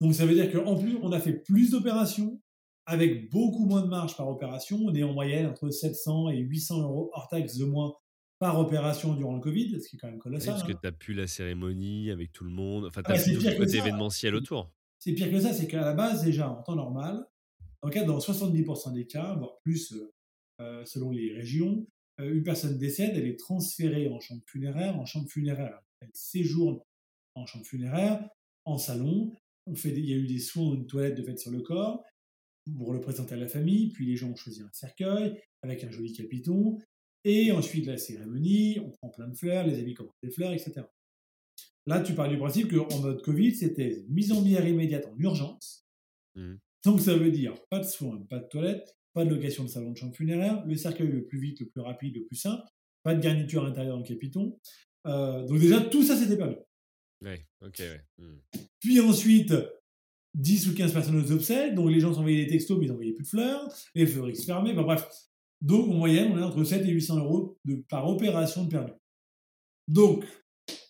Donc ça veut dire qu'en plus, on a fait plus d'opérations, avec beaucoup moins de marge par opération. On est en moyenne entre 700 et 800 euros hors taxe de moins par opération durant le Covid, ce qui est quand même colossal. parce que tu as pu la cérémonie avec tout le monde, enfin, tu as ah, bah, côté événementiel autour. C'est pire que ça, c'est qu'à la base, déjà, en temps normal, dans, dans 70% des cas, voire plus euh, euh, selon les régions, euh, une personne décède, elle est transférée en chambre funéraire, en chambre funéraire, elle séjourne en chambre funéraire, en salon, on fait il y a eu des soins, une toilette de fait sur le corps, pour le présenter à la famille, puis les gens ont choisi un cercueil avec un joli capiton, et ensuite la cérémonie, on prend plein de fleurs, les amis commencent des fleurs, etc. Là, tu parles du principe qu'en mode Covid, c'était mise en bière immédiate en urgence. Mmh. Donc ça veut dire pas de soins, pas de toilette, pas de location de salon de chambre funéraire, le cercueil le plus vite, le plus rapide, le plus simple, pas de garniture intérieure dans le capiton. Euh, donc déjà, tout ça, c'était perdu. Ouais, ok, ouais. Mmh. Puis ensuite, 10 ou 15 personnes aux obsèques, donc les gens s'envoyaient des textos, mais ils n'envoyaient plus de fleurs, les fleurix se fermaient, bref. Donc en moyenne, on est entre 7 et 800 euros de, par opération de perdu. Donc,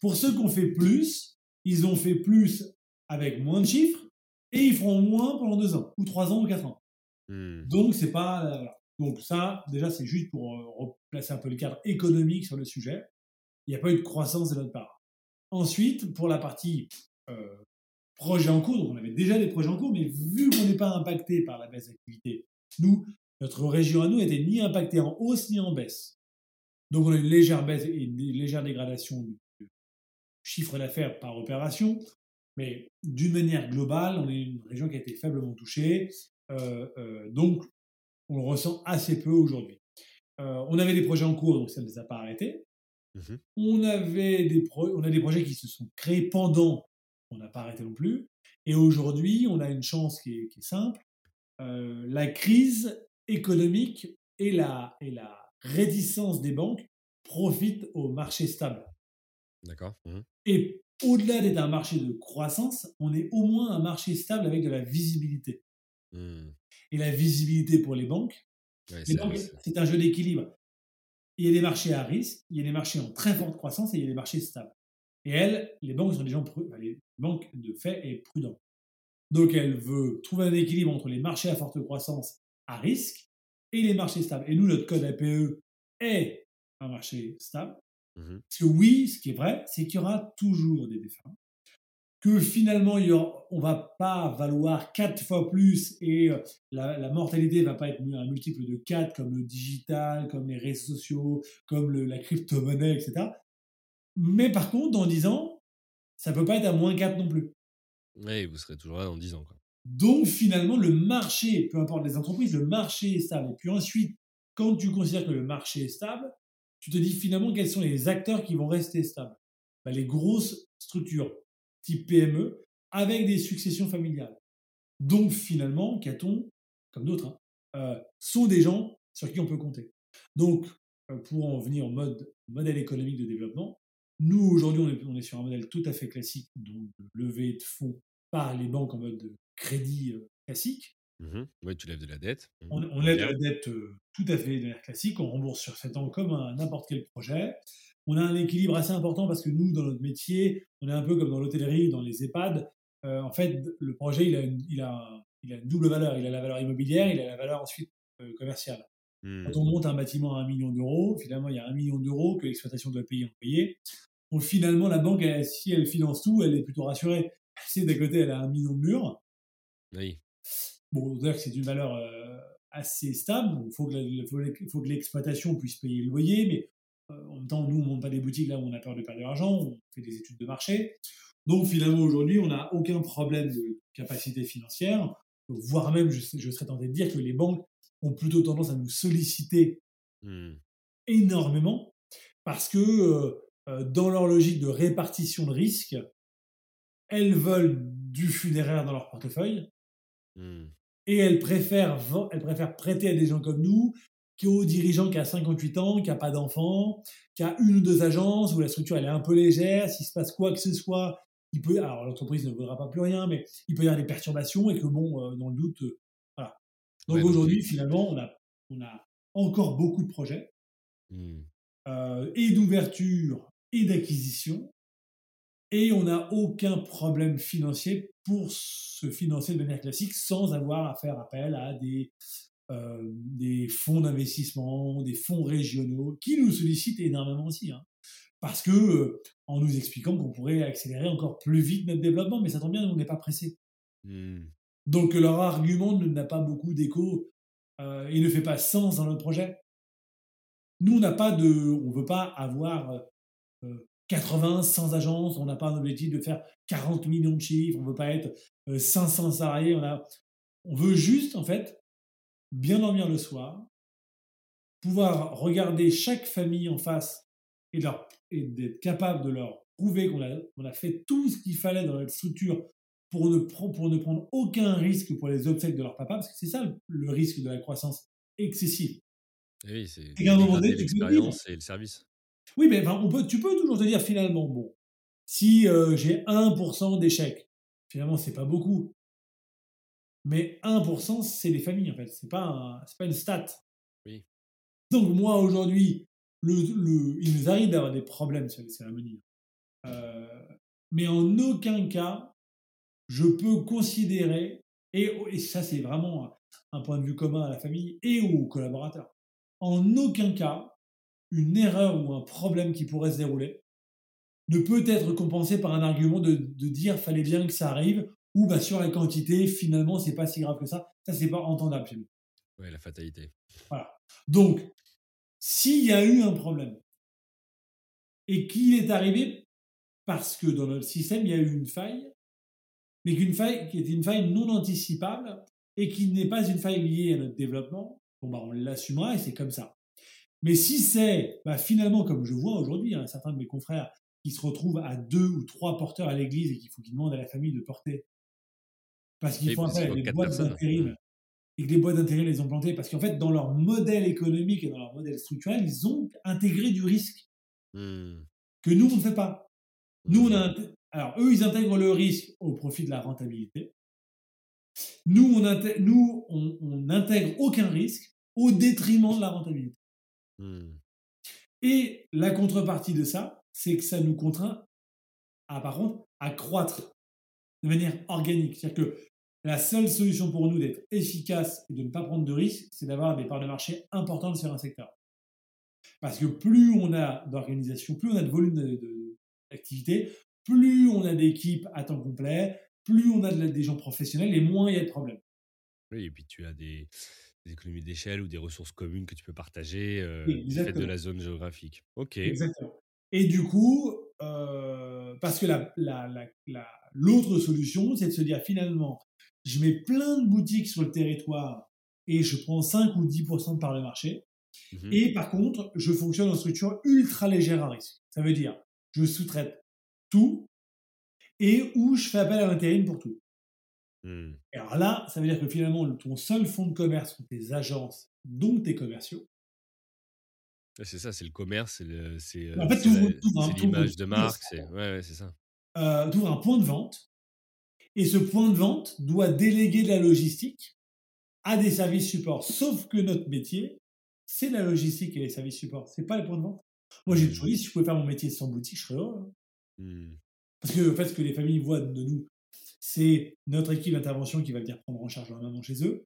pour ceux qui ont fait plus, ils ont fait plus avec moins de chiffres, et ils feront moins pendant 2 ans, ou 3 ans, ou 4 ans. Hmm. Donc, c'est pas. Donc, ça, déjà, c'est juste pour euh, replacer un peu le cadre économique sur le sujet. Il n'y a pas eu de croissance de notre part. Ensuite, pour la partie euh, projets en cours, donc on avait déjà des projets en cours, mais vu qu'on n'est pas impacté par la baisse d'activité, nous, notre région à nous n'était ni impactée en hausse ni en baisse. Donc on a une légère baisse et une légère dégradation du chiffre d'affaires par opération, mais d'une manière globale, on est une région qui a été faiblement touchée. Euh, euh, donc on le ressent assez peu aujourd'hui. Euh, on avait des projets en cours, donc ça ne les a pas arrêtés. Mmh on, avait des on a des projets qui se sont créés pendant, on n'a pas arrêté non plus. Et aujourd'hui, on a une chance qui est, simple. Euh, la crise économique et la, et la réticence des banques profitent au marché stable. D'accord. Mmh et au-delà d'être un marché de croissance, on est au moins un marché stable avec de la visibilité. Mmh. Et la visibilité pour les banques, c'est un jeu d'équilibre. Il y a des marchés à risque, il y a des marchés en très forte croissance et il y a des marchés stables. Et elles, les banques sont des gens, les banques de fait et prudents. Donc elle veut trouver un équilibre entre les marchés à forte croissance à risque et les marchés stables. Et nous, notre code APE est un marché stable. Mmh Parce que oui, ce qui est vrai, c'est qu'il y aura toujours des défunts que finalement il y on va pas valoir quatre fois plus et euh, la, la mortalité va pas être un multiple de 4 comme le digital, comme les réseaux sociaux, comme la crypto-monnaie, etc. Mais par contre, dans 10 ans, ça peut pas être à moins 4 non plus. Oui, vous serez toujours là dans 10 ans. Quoi. Donc finalement, le marché, peu importe les entreprises, le marché est stable. Et puis ensuite, quand tu considères que le marché est stable, tu te dis finalement quels sont les acteurs qui vont rester stables. Ben, les grosses structures type PME, avec des successions familiales. Donc finalement, Caton, comme d'autres, hein, euh, sont des gens sur qui on peut compter. Donc, euh, pour en venir au mode, modèle économique de développement, nous, aujourd'hui, on est, sur un modèle tout à fait classique, donc levé de fonds par les banques en mode crédit euh, classique. Mmh oui, tu lèves de la dette. Mmh on, on lève de la dette tout à fait de manière classique, on rembourse sur 7 ans comme n'importe quel projet on a un équilibre assez important parce que nous, dans notre métier, on est un peu comme dans l'hôtellerie, dans les EHPAD. Euh, en fait, le projet, il a, une, il, a, il a, une, double valeur. Il a la valeur immobilière, il a la valeur ensuite euh, commerciale. Mmh. Quand on monte un bâtiment à un million d'euros, finalement, il y a un million d'euros que l'exploitation doit payer en payer. Finalement, la banque, si elle finance tout, elle est plutôt rassurée. Si d'un côté, elle a un million de murs. Oui. Bon, que c'est une valeur euh, assez stable. Il faut que l'exploitation puisse payer le loyer, mais euh, en même temps, nous, on ne monte pas des boutiques là où on a peur de perdre de l'argent, on fait des études de marché. Donc finalement, aujourd'hui, on n'a aucun problème de capacité financière, voire même, je, serais tenté de dire que les banques ont plutôt tendance à nous solliciter mmh. énormément parce que euh, dans leur logique de répartition de risque, elles veulent du funéraire dans leur portefeuille mmh. et elles préfèrent, elles préfèrent prêter à des gens comme nous qui au dirigeant qui a 58 ans, qui n'a pas d'enfant, qui a une ou deux agences où la structure elle est un peu légère, s'il se passe quoi que ce soit, il peut, alors l'entreprise ne vaudra pas plus rien, mais il peut y avoir des perturbations et que bon, euh, dans le doute, euh, voilà. Donc aujourd'hui, finalement, on a, on a encore beaucoup de projets mmh. Euh, et d'ouverture et d'acquisition et on n'a aucun problème financier pour se financer de manière classique sans avoir à faire appel à des euh, des fonds d'investissement, des fonds régionaux, qui nous sollicitent énormément aussi. Hein. parce que, euh, en nous expliquant qu'on pourrait accélérer encore plus vite notre développement, mais ça tombe bien, on n'est pas pressé. Mmh. Donc leur argument n'a pas beaucoup d'écho euh, et ne fait pas sens dans notre projet. Nous, on n'a pas de, on veut pas avoir 80, 100 agences, on n'a pas un objectif de faire 40 millions de chiffres, on veut pas être 500 salariés, on, a, on veut juste, en fait, bien dormir le soir, pouvoir regarder chaque famille en face et, d'être capable de leur prouver qu'on a, fait tout ce qu'il fallait dans notre structure pour ne prendre aucun risque pour les obsèques de leur papa, parce que c'est ça le, risque de la croissance excessive. Et oui, c'est l'expérience et le service. Oui, mais on peut, tu peux toujours te dire finalement, bon, si euh, j'ai 1% d'échecs, finalement, c'est pas beaucoup. Mais 1%, c'est les familles, en fait. C'est pas, pas une stat. Oui. Donc, moi, aujourd'hui, le, le, il nous arrive d'avoir des problèmes sur les cérémonies. Euh, mais en aucun cas, je peux considérer, et, et ça, c'est vraiment un point de vue commun à la famille et aux collaborateurs, en aucun cas, une erreur ou un problème qui pourrait se dérouler ne peut être compensé par un argument de, de dire fallait bien que ça arrive ou bah, sur la quantité, finalement, c'est pas si grave que ça. Ça, c'est pas entendable chez nous. Ouais, la fatalité. Voilà. Donc, s'il y a eu un problème et qu'il est arrivé parce que dans notre système, il y a eu une faille, mais qu'une faille qui était une faille non anticipable et qui n'est pas une faille liée à notre développement, bon bah on l'assumera et c'est comme ça. Mais si c'est bah, finalement, comme je vois aujourd'hui, hein, certain de mes confrères qui se retrouvent à deux ou trois porteurs à l'église et qu'il faut qu'ils demandent à la famille de porter parce qu'ils font appel à des boîtes d'intérim et que les boîtes d'intérim les ont plantées parce qu'en fait, dans leur modèle économique et dans leur modèle structurel, ils ont intégré du risque mmh. que nous, on ne fait pas. Nous, on a, mmh. alors, eux, ils intègrent le risque au profit de la rentabilité. Nous, on intègre, nous, on, n'intègre aucun risque au détriment de la rentabilité. Et la contrepartie de ça, c'est que ça nous contraint à, par contre, à croître de manière organique. C'est-à-dire que la seule solution pour nous d'être efficace et de ne pas prendre de risques, c'est d'avoir des parts de marché importantes sur un secteur. Parce que plus on a d'organisation, plus on a de volume d'activité, plus on a d'équipes à temps complet, plus on a des gens professionnels et moins il y a de problèmes. Oui, et puis tu as des, économies d'échelle ou des ressources communes que tu peux partager euh, du fait de la zone géographique. Ok. Exactement. Et du coup, euh, parce que l'autre la, la, solution, c'est de se dire finalement, je mets plein de boutiques sur le territoire et je prends 5 ou 10% de part de marché. Mmh et par contre, je fonctionne en structure ultra légère à risque. Ça veut dire, je sous-traite tout et où je fais appel à l'intérim pour tout. Mmh. Et alors là, ça veut dire que finalement, ton seul fonds de commerce sont tes agences, donc tes commerciaux. C'est ça, c'est le commerce, c'est en fait, l'image de marque, c'est ouais, c'est ça. Euh, tu ouvres un point de vente, et ce point de vente doit déléguer de la logistique à des services supports. Sauf que notre métier, c'est la logistique et les services supports, c'est pas les points de vente. Moi, j'ai mmh. toujours dit, si je pouvais faire mon métier sans boutique, je serais heureux. Hein. Mmh. Parce que, en fait, ce que les familles voient de nous, c'est notre équipe d'intervention qui va venir prendre en charge leur maman chez eux,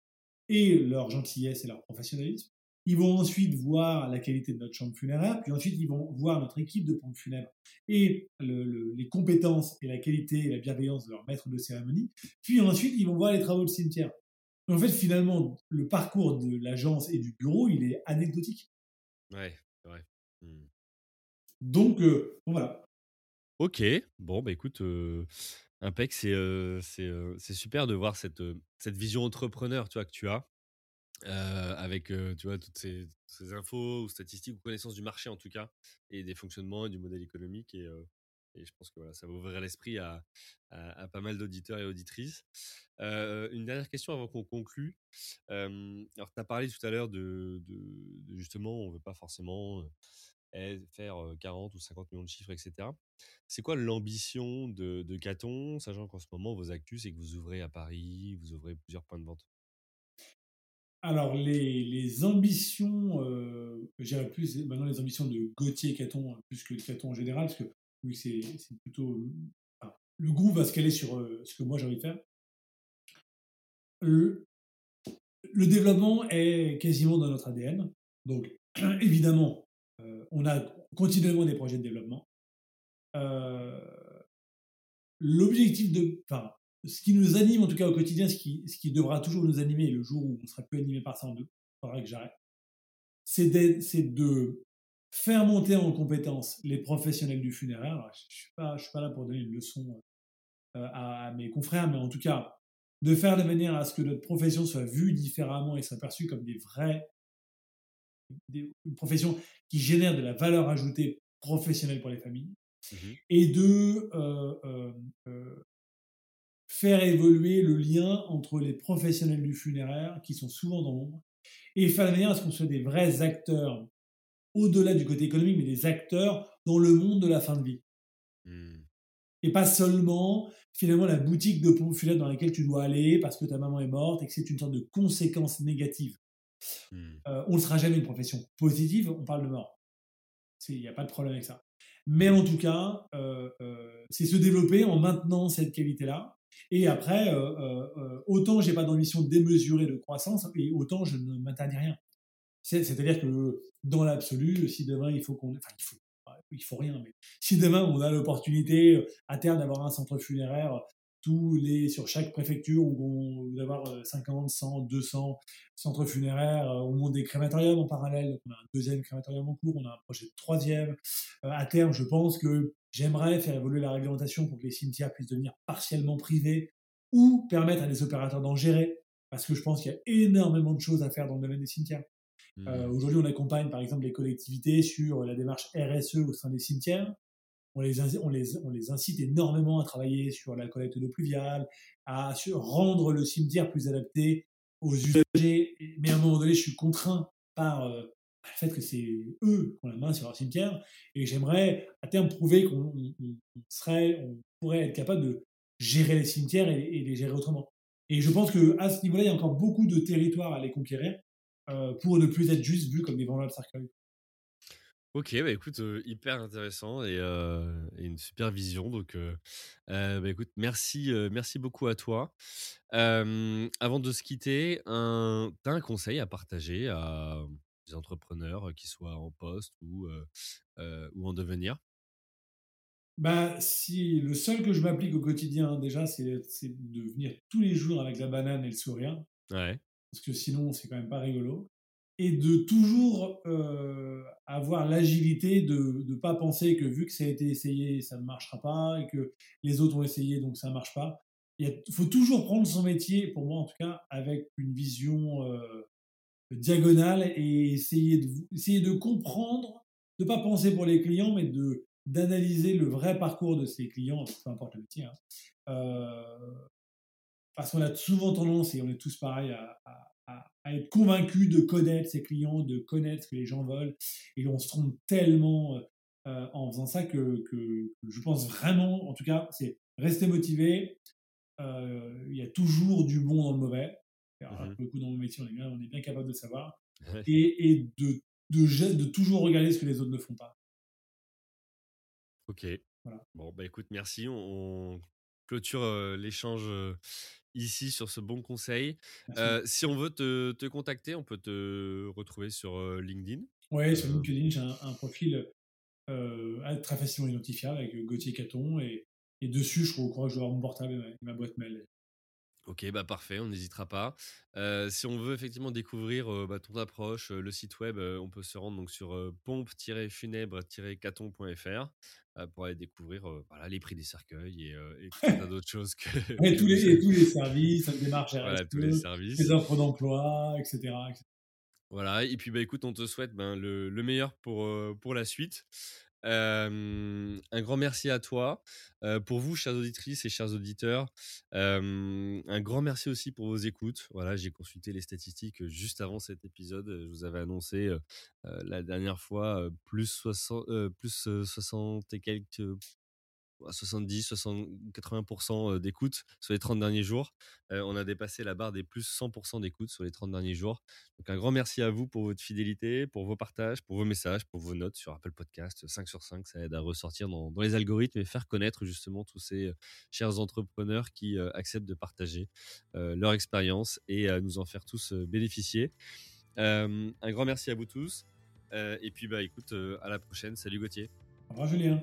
et leur gentillesse et leur professionnalisme. Ils vont ensuite voir la qualité de notre chambre funéraire, puis ensuite ils vont voir notre équipe de pompes funèbres et les compétences et la qualité et la bienveillance de leur maître de cérémonie. Puis ensuite ils vont voir les travaux de cimetière. En fait, finalement, le parcours de l'agence et du bureau, il est anecdotique. Ouais, c'est vrai. Mmh. Donc, euh, voilà. Ok, bon, bah écoute, euh, Impec, c'est super de voir cette, cette vision entrepreneur tu vois, que tu as. avec tu vois toutes ces, infos ou statistiques ou connaissances du marché en tout cas et des fonctionnements et du modèle économique et, je pense que voilà, ça va ouvrir l'esprit à, à, pas mal d'auditeurs et auditrices. une dernière question avant qu'on conclue. alors tu as parlé tout à l'heure de, de, justement on veut pas forcément faire 40 ou 50 millions de chiffres, etc. C'est quoi l'ambition de, Caton, sachant qu'en ce moment, vos actus, c'est que vous ouvrez à Paris, vous ouvrez plusieurs points de vente? Alors, les, les ambitions, euh, j'irais plus maintenant les ambitions de Gauthier Caton, plus que de Caton en général, parce que oui, c'est plutôt. le groupe va se caler sur ce que moi j'ai envie de faire. Le, développement est quasiment dans notre ADN. Donc, *clears throat* évidemment, on a continuellement des projets de développement. L'objectif de. Enfin, ce qui nous anime en tout cas au quotidien, ce qui, ce qui devra toujours nous animer, le jour où on sera plus animé par ça en deux, il faudra que j'arrête, c'est de faire monter en compétence les professionnels du funéraire. je ne suis, pas, suis pas là pour donner une leçon euh, à, mes confrères, mais en tout cas, de faire de manière à ce que notre profession soit vue différemment et soit perçue comme des vrais, des, une profession qui génère de la valeur ajoutée professionnelle pour les familles, mmh et de euh, euh, faire évoluer le lien entre les professionnels du funéraire, qui sont souvent dans l'ombre, et faire manière à ce qu'on soit des vrais acteurs, au-delà du côté économique, mais des acteurs dans le monde de la fin de vie. Mmh. Et pas seulement, finalement, la boutique de pompe funèbre dans laquelle tu dois aller parce que ta maman est morte et que c'est une sorte de conséquence négative. Mmh. Euh, on ne sera jamais une profession positive, on parle de mort. Il n'y a pas de problème avec ça. Mais en tout cas, euh, euh, c'est se développer en maintenant cette qualité-là et après, autant j'ai pas d'ambition démesurée de croissance, et autant je ne m'interdis rien. C'est-à-dire que dans l'absolu, si demain il faut qu'on, enfin il faut, il faut rien, mais si demain on a l'opportunité à terme d'avoir un centre funéraire tous les, sur chaque préfecture où on d'avoir 50, 100, 200 centres funéraires, au monde des crématoriums en parallèle. Donc on a un deuxième crématorium en cours, on a un projet de troisième. à terme, je pense que j'aimerais faire évoluer la réglementation pour que les cimetières puissent devenir partiellement privés ou permettre à des opérateurs d'en gérer, parce que je pense qu'il y a énormément de choses à faire dans le domaine des cimetières. Euh, mmh. Aujourd'hui, on accompagne par exemple les collectivités sur la démarche RSE au sein des cimetières. On les, incite énormément à travailler sur la collecte d'eau pluviale, à rendre le cimetière plus adapté aux usagers. Mais à un moment donné, je suis contraint par euh, le fait que c'est eux qui ont la main sur leur cimetière. Et j'aimerais à terme prouver qu'on on pourrait être capable de gérer les cimetières et, les gérer autrement. Et je pense qu'à ce niveau-là, il y a encore beaucoup de territoires à les conquérir. Euh, pour ne plus être juste vu comme des vendeurs de cercueils. Ok, bah écoute, euh, hyper intéressant et, euh, et, une super vision. Donc, bah écoute, merci, merci beaucoup à toi. avant de se quitter, un, tu as un conseil à partager à des entrepreneurs qui soient en poste ou, ou en devenir? Bah, si le seul que je m'applique au quotidien, déjà, c'est de venir tous les jours avec la banane et le sourire. Ouais parce que sinon c'est quand même pas rigolo, et de toujours euh, avoir l'agilité de ne pas penser que vu que ça a été essayé, ça ne marchera pas, et que les autres ont essayé, donc ça ne marche pas. Il faut toujours prendre son métier, pour moi en tout cas, avec une vision euh, diagonale et essayer de, essayer de comprendre, de ne pas penser pour les clients, mais de d'analyser le vrai parcours de ses clients, peu importe le métier, hein. euh, parce qu'on a souvent tendance, et on est tous pareils, à, être convaincus de connaître ses clients, de connaître ce que les gens veulent. Et on se trompe tellement euh, en faisant ça que, je pense vraiment, en tout cas, c'est rester motivé. Euh, il y a toujours du bon dans le mauvais. Mmh le coup, dans mon métier, on est bien, on est bien capable de savoir. Et, de, de, toujours regarder ce que les autres ne font pas. Ok. Bon, bah écoute, merci. On, clôture euh, l'échange ici sur ce bon conseil. si on veut te, contacter, on peut te retrouver sur LinkedIn. Oui, sur LinkedIn, j'ai un, profil très facilement identifiable avec Gauthier Caton. Et, dessus, je crois, que je dois avoir mon portable et ma boîte mail. Ok, bah parfait, on n'hésitera pas. si on veut effectivement découvrir bah, ton approche, le site web, on peut se rendre donc sur pompe-funèbre-caton.fr pour aller découvrir voilà, les prix des cercueils et, et tout un tas d'autres choses que. *laughs* et, tous les, *laughs* tous les services, les démarches voilà, tous les services. les offres d'emploi, etc., Voilà, et puis bah écoute, on te souhaite ben, le, le, meilleur pour, pour la suite un grand merci à toi. pour vous, chères auditrices et chers auditeurs, un grand merci aussi pour vos écoutes. Voilà, j'ai consulté les statistiques juste avant cet épisode. Je vous avais annoncé la dernière fois plus 60, plus 60 et quelques 70, 60, 80% d'écoute sur les 30 derniers jours. on a dépassé la barre des plus 100% d'écoute sur les 30 derniers jours. Donc un grand merci à vous pour votre fidélité, pour vos partages, pour vos messages, pour vos notes sur Apple Podcast. 5 sur 5, ça aide à ressortir dans, les algorithmes et faire connaître justement tous ces chers entrepreneurs qui acceptent de partager leur expérience et à nous en faire tous bénéficier. un grand merci à vous tous. et puis bah écoute, à la prochaine. Salut Gauthier. Au revoir Julien.